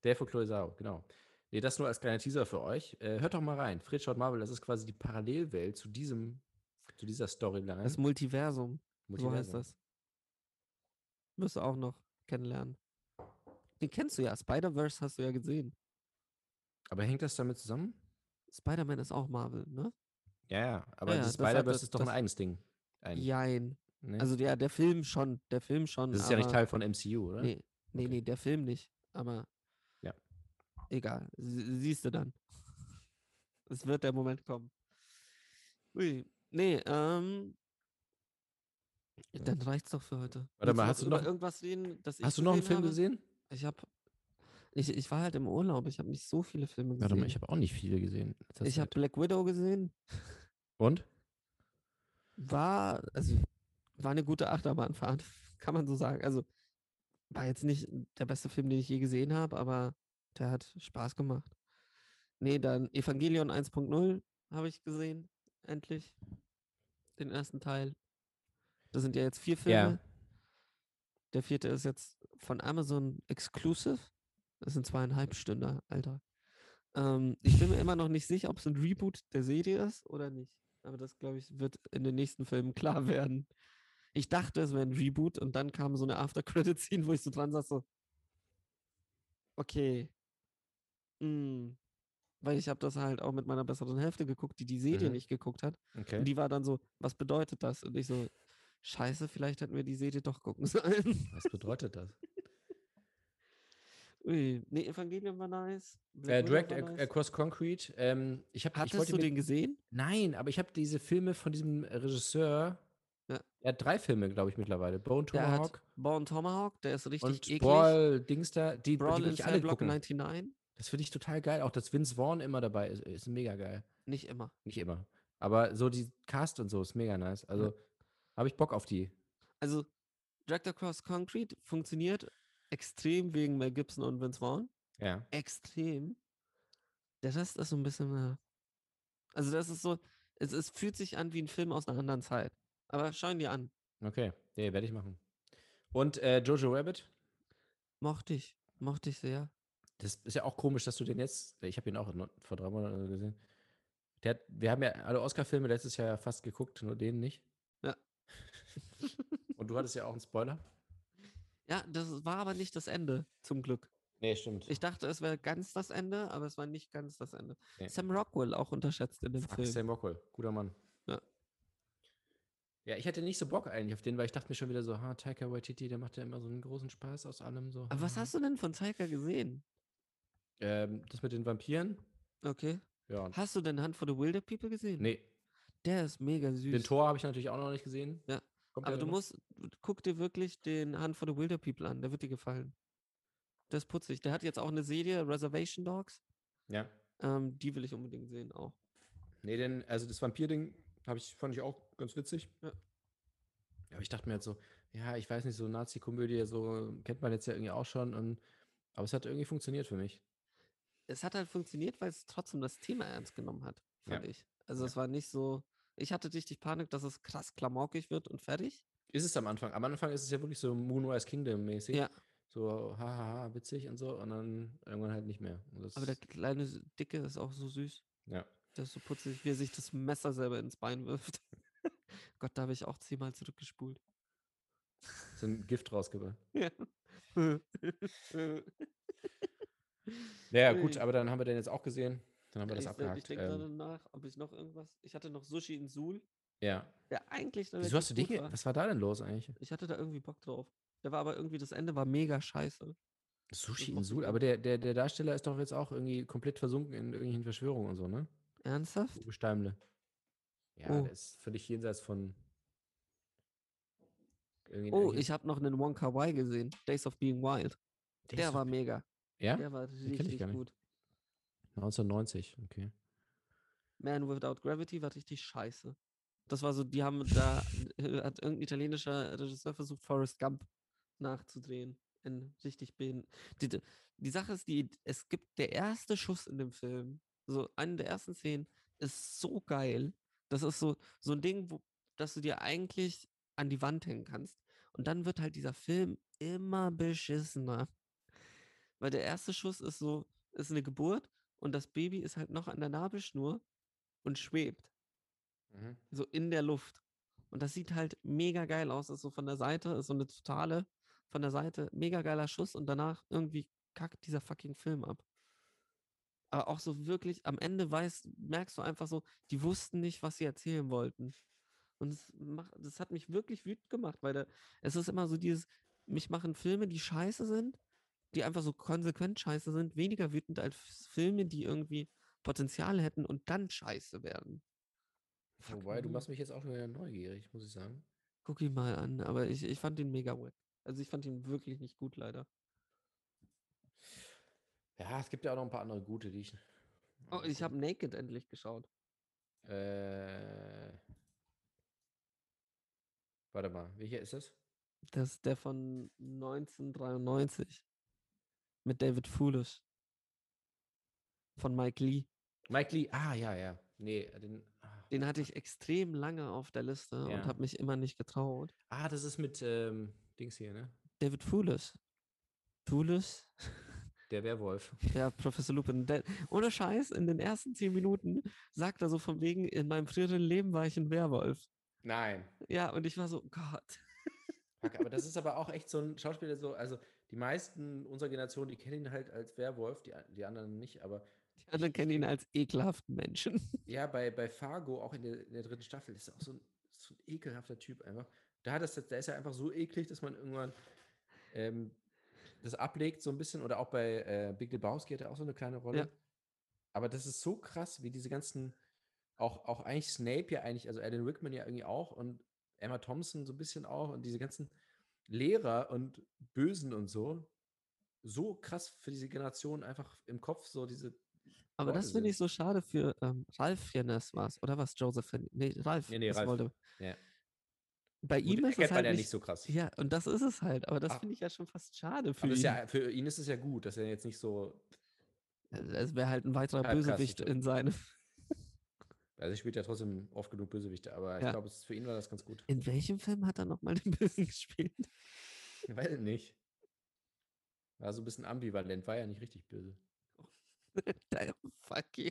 Der von Chloe Zhao, genau. Nee, das nur als kleiner Teaser für euch. Äh, hört doch mal rein. Fred schaut Marvel, das ist quasi die Parallelwelt zu diesem, zu dieser Storyline. Das Multiversum. So heißt Multiversum. das. Wirst du auch noch kennenlernen. Den kennst du ja. Spider-Verse hast du ja gesehen. Aber hängt das damit zusammen? Spider-Man ist auch Marvel, ne? Ja, ja. Aber ja, das Spider-Verse ist doch ein eigenes Ding. Ein, Jein. ne? Also ja, der Film schon. Der Film schon. das ist ja nicht aber- Teil von MCU, oder? Nee, nee, Okay. nee, der Film nicht. Aber. Ja. Egal. Sie- Siehst du dann. Es wird der Moment kommen. Ui. Nee, ähm. Dann reicht's doch für heute. Warte mal, noch hast du noch- irgendwas reden, das Hast du noch einen Film habe? gesehen? Ich habe ich, ich war halt im Urlaub, ich habe nicht so viele Filme gesehen. Warte mal, ich habe auch nicht viele gesehen. ich habe. Black Widow gesehen. Und? War, also, war eine gute Achterbahnfahrt, kann man so sagen. Also, war jetzt nicht der beste Film, den ich je gesehen habe, aber der hat Spaß gemacht. Nee, dann Evangelion 1.0 habe ich gesehen, endlich. Den ersten Teil. Das sind ja jetzt vier Filme. Ja. Der vierte ist jetzt von Amazon Exclusive. Das sind zweieinhalb Stunden, Alter. Ähm, ich bin mir immer noch nicht sicher, ob es ein Reboot der Serie ist oder nicht. Aber das, glaube ich, wird in den nächsten Filmen klar werden. Ich dachte, es wäre ein Reboot und dann kam so eine After-Credit-Scene, wo ich so dran saß, so. Okay. Mm. Weil ich habe das halt auch mit meiner besseren Hälfte geguckt, die die Serie Mhm. nicht geguckt hat. Okay. Und die war dann so, was bedeutet das? Und ich so, scheiße, vielleicht hätten wir die Serie doch gucken sollen. Was bedeutet das? Ui, nee, Evangelion war nice. äh, Ac- nice. Across Concrete. Ähm, ich ich Hattest wollte du den gesehen? Nein, aber ich habe diese Filme von diesem Regisseur. Ja. Er hat drei Filme, glaube ich, mittlerweile. Bone Tomahawk Born Tomahawk, der ist richtig und eklig. Brawl Dings da. Die, die Brawl will in ich alle Block gucken. 99. Das finde ich total geil. Auch, dass Vince Vaughn immer dabei ist, ist mega geil. Nicht immer. Nicht immer. Aber so die Cast und so ist mega nice. Also habe ich Bock auf die. Also, Dragged Across Concrete funktioniert extrem wegen Mel Gibson und Vince Vaughn. Ja. Extrem. Der Rest ist so ein bisschen. Äh, also, das ist so. Es, es fühlt sich an wie ein Film aus einer anderen Zeit. Aber schau ihn dir an. Okay. Nee, werde ich machen. Und äh, Jojo Rabbit. Mochte ich. Mochte ich sehr. Das ist ja auch komisch, dass du den jetzt. Ich habe ihn auch vor drei Monaten gesehen. Hat, wir haben ja alle Oscar-Filme letztes Jahr fast geguckt, nur den nicht. Ja. Und du hattest ja auch einen Spoiler. Ja, das war aber nicht das Ende, zum Glück. Nee, stimmt. Ich dachte, es wäre ganz das Ende, aber es war nicht ganz das Ende. Nee. Sam Rockwell auch unterschätzt in dem Fuck, Film. Sam Rockwell, guter Mann. Ja. Ja, ich hatte nicht so Bock eigentlich auf den, weil ich dachte mir schon wieder so, ha, Taika Waititi, der macht ja immer so einen großen Spaß aus allem so. Aber was hast du denn von Taika gesehen? Ähm, das mit den Vampiren? Okay. Ja. Hast du denn Hand for the Wilder People gesehen? Nee, Der ist mega süß. den Tor habe ich natürlich auch noch nicht gesehen. Ja, Kommt Aber du noch? musst, guck dir wirklich den Hand for the Wilder People an, der wird dir gefallen. Der ist putzig. Der hat jetzt auch eine Serie, Reservation Dogs. Ja. Ähm, die will ich unbedingt sehen auch. Nee, denn, also das Vampir-Ding ich, fand ich auch ganz witzig. Ja. Aber ich dachte mir jetzt so, ja, ich weiß nicht, so Nazi-Komödie, so kennt man jetzt ja irgendwie auch schon. Und, aber es hat irgendwie funktioniert für mich. Es hat halt funktioniert, weil es trotzdem das Thema ernst genommen hat, Ja. fand ich. Also Ja. es war nicht so, ich hatte richtig Panik, dass es krass klamaukig wird und fertig. Ist es am Anfang. Am Anfang ist es ja wirklich so Moonrise Kingdom-mäßig. Ja. So, hahaha, witzig und so. Und dann irgendwann halt nicht mehr. Aber der kleine Dicke ist auch so süß. ja. Der ist so putzig, wie er sich das Messer selber ins Bein wirft. Gott, da habe ich auch zehnmal zurückgespult. So ein Gift rausgebracht. Ja. Ja, gut, aber dann haben wir den jetzt auch gesehen. Dann haben wir das ich abgehakt. ich denke gerade Ähm, nach, ob ich noch irgendwas. Ich hatte noch Sushi in Suhl, ja. der eigentlich. Wieso hast du relativ den? gut ge- war. Was war da denn los eigentlich? Ich hatte da irgendwie Bock drauf. Der war aber irgendwie, das Ende war mega scheiße. Sushi in macht aber der, der, der Darsteller ist doch jetzt auch irgendwie komplett versunken in irgendwelchen Verschwörungen und so, ne? Ernsthaft? Uwe Steimle. Ja, Oh. der ist völlig jenseits von. irgendwie- Oh, ich habe noch einen Wonka Y gesehen. Days of Being Wild. Der Der war mega. Ja? Der war richtig gut. 1990, okay. Man Without Gravity war richtig scheiße. Das war so, die haben da, äh, hat irgendein italienischer Regisseur versucht, Forrest Gump nachzudrehen. In richtig. Die, die- die Sache ist, die, es gibt der erste Schuss in dem Film, so eine der ersten Szenen, ist so geil. Das ist so, so ein Ding, wo, dass du dir eigentlich an die Wand hängen kannst. Und dann wird halt dieser Film immer beschissener. Weil der erste Schuss ist so, ist eine Geburt und das Baby ist halt noch an der Nabelschnur und schwebt Mhm. so in der Luft. Und das sieht halt mega geil aus. Das ist so von der Seite, ist so eine totale, von der Seite, mega geiler Schuss und danach irgendwie kackt dieser fucking Film ab. Aber auch so wirklich, am Ende weißt, merkst du einfach so, die wussten nicht, was sie erzählen wollten. Und das, macht, das hat mich wirklich wütend gemacht, weil da, es ist immer so dieses, mich machen Filme, die scheiße sind, die einfach so konsequent scheiße sind, weniger wütend als Filme, die irgendwie Potenzial hätten und dann scheiße werden. Fuck Wobei, du machst mich jetzt auch wieder neugierig, muss ich sagen. Guck ihn mal an, aber ich, ich fand ihn mega wack. Also ich fand ihn wirklich nicht gut, leider. Ja, es gibt ja auch noch ein paar andere gute, die ich. Oh, ich habe Naked endlich geschaut. Äh. Warte mal, welcher ist das? Das ist der von 1993. Mit David Foolish. Von Mike Lee. Mike Lee, ah, ja, ja. Nee, den. Ah, Den hatte ich extrem lange auf der Liste Ja. und habe mich immer nicht getraut. ah, das ist mit ähm, Dings hier, ne? David Foolish. Foolish? Der Werwolf. Ja, Professor Lupin. Der, ohne Scheiß, in den ersten zehn Minuten sagt er so von wegen, in meinem früheren Leben war ich ein Werwolf. Nein. Ja, und ich war so, Gott. Aber das ist aber auch echt so ein Schauspieler, so, also die meisten unserer Generation, die kennen ihn halt als Werwolf, die, die anderen nicht, aber Die anderen kennen ihn als ekelhaften Menschen. ja, bei, bei Fargo, auch in der, in der dritten Staffel, ist er auch so ein, so ein ekelhafter Typ einfach. Da, das, da ist er einfach so eklig, dass man irgendwann ähm, das ablegt, so ein bisschen. Oder auch bei äh, Big Lebowski hat er auch so eine kleine Rolle. Ja. Aber das ist so krass, wie diese ganzen, auch, auch eigentlich Snape ja eigentlich, also Alan Rickman ja irgendwie auch und Emma Thompson so ein bisschen auch und diese ganzen Lehrer und Bösen und so, so krass für diese Generation einfach im Kopf so diese. Aber Leute das finde ich so schade für ähm, Ralf Fiennes war oder was? Joseph? Nee, Ralf. Nee, nee, Ralf. Wollte. Ja. Bei Gut, ihm ist es halt ja nicht, nicht so krass. Ja, und das ist es halt. Aber das Ah. finde ich ja schon fast schade für ihn. ja, für ihn ist es ja gut, dass er jetzt nicht so. es wäre halt ein weiterer Bösewicht in seinem. Also, er spielt ja trotzdem oft genug Bösewichte, aber ich Ja. glaube, für ihn war das ganz gut. In welchem Film hat er nochmal den Bösen gespielt? Ich weiß nicht. War so ein bisschen ambivalent, war ja nicht richtig böse. Der Fuck you.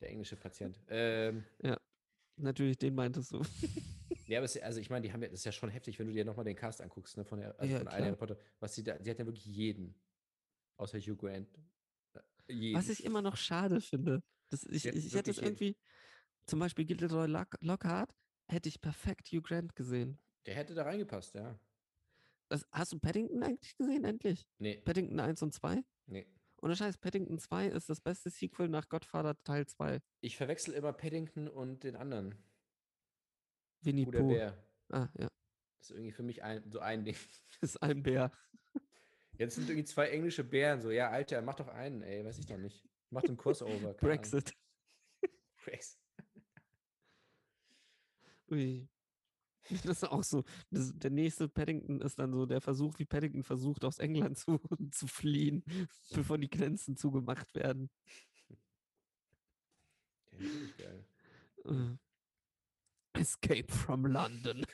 Der englische Patient. Ähm, Natürlich, den meintest du. ja, aber es, also ich meine, die haben ja, das ist ja schon heftig, wenn du dir nochmal den Cast anguckst, ne, von der also Ja, von. Harry Potter, was sie da, sie hat ja wirklich jeden. Außer Hugh Grant. Äh, Jeden. Was ich immer noch schade finde. Das, ich, hat ich, hätte es irgendwie, zum Beispiel Gilderoy Lock, Lockhart, hätte ich perfekt Hugh Grant gesehen. Der hätte da reingepasst, ja. Das, hast du Paddington eigentlich gesehen, endlich? Nee, Paddington 1 und 2? nee. Ohne Scheiß, Paddington 2 ist das beste Sequel nach Godfather Teil 2. Ich verwechsel immer Paddington und den anderen. Winnie Bruder Pooh. Bär. Ah, ja. Das ist irgendwie für mich ein, so ein Ding. Das ist ein Bär. Jetzt sind irgendwie zwei englische Bären, so, ja, Alter, mach doch einen, ey, weiß ich doch nicht. Mach den Crossover. Brexit. Brexit. Ui. Das ist auch so. Das, der nächste Paddington ist dann so der Versuch, wie Paddington versucht, aus England zu, zu fliehen, bevor die Grenzen zugemacht werden. Ist wirklich geil. Äh. Escape from London.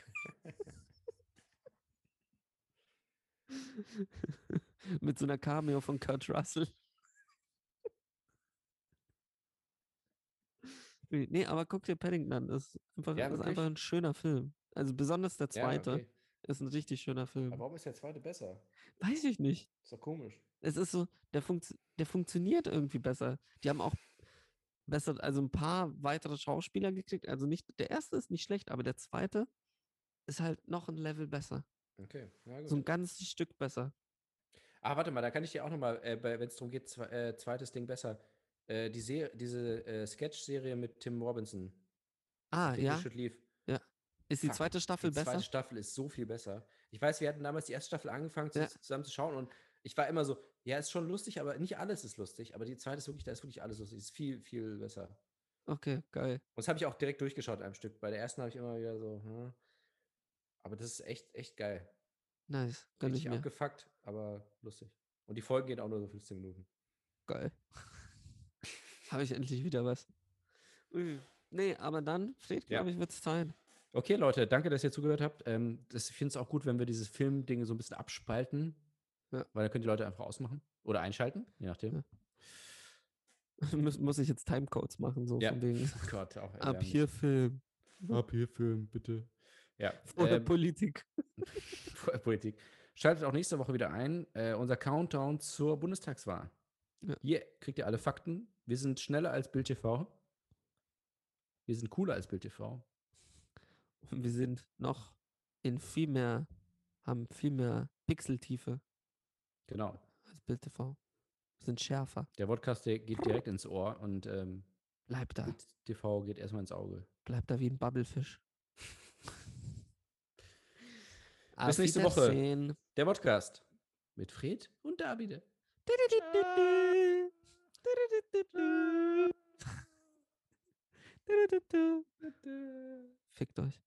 Mit so einer Cameo von Kurt Russell. Nee, aber guck dir Paddington an. Das ist einfach, Ja, das ist einfach ein schöner Film. Also besonders der Ja, zweite okay. ist ein richtig schöner Film. Aber warum ist der zweite besser? Weiß ich nicht. Ist doch komisch. Es ist so, der, funkt, der funktioniert irgendwie besser. Die haben auch besser, also ein paar weitere Schauspieler gekriegt. Also nicht, der erste ist nicht schlecht, aber der zweite ist halt noch ein Level besser. Okay, ja gut. So ein ganzes Stück besser. Ah, warte mal, da kann ich dir auch nochmal, äh, wenn es darum geht, zwe äh, zweites Ding besser. Äh, die Se diese äh, Sketch-Serie mit Tim Robinson. Ah, ja. Leave. Ist die Fuck, zweite Staffel Die besser? zweite Staffel ist so viel besser. Ich weiß, wir hatten damals die erste Staffel angefangen, zu, Ja. zusammen zu schauen und ich war immer so, ja, ist schon lustig, aber nicht alles ist lustig. Aber die zweite ist wirklich, da ist wirklich alles lustig. Ist viel, viel besser. Okay, geil. Und das habe ich auch direkt durchgeschaut, einem Stück. Bei der ersten habe ich immer wieder so, hm. Aber das ist echt, echt geil. Nice. Ich Richtig mir. abgefuckt, aber lustig. Und die Folgen gehen auch nur so 15 Minuten. Geil. Habe ich endlich wieder was. Ui. Nee, aber dann, Fred, Ja. glaube ich, wird es sein. Okay, Leute, danke, dass ihr zugehört habt. Ähm, das, ich finde es auch gut, wenn wir dieses Filmding so ein bisschen abspalten. Ja. Weil dann können die Leute einfach ausmachen. Oder einschalten, je nachdem. Ja. muss, muss ich jetzt Timecodes machen, so Ja. von wegen. Oh Gott, auch Ab hier Film. Ab hier Film, bitte. Ja, Vorher ähm, Politik. Vorher Politik. Schaltet auch nächste Woche wieder ein. Äh, unser Countdown zur Bundestagswahl. Ja. Hier kriegt ihr alle Fakten. Wir sind schneller als Bild TV. Wir sind cooler als Bild TV. Und wir sind noch in viel mehr, haben viel mehr Pixeltiefe Genau. als Bild TV. Sind schärfer. Der Podcast, der geht direkt ins Ohr und ähm, Bleib da. Bild TV geht erstmal ins Auge. Bleib da wie ein Bubblefisch. Bis nächste Woche. Der Podcast mit Fred und Davide. Fickt euch.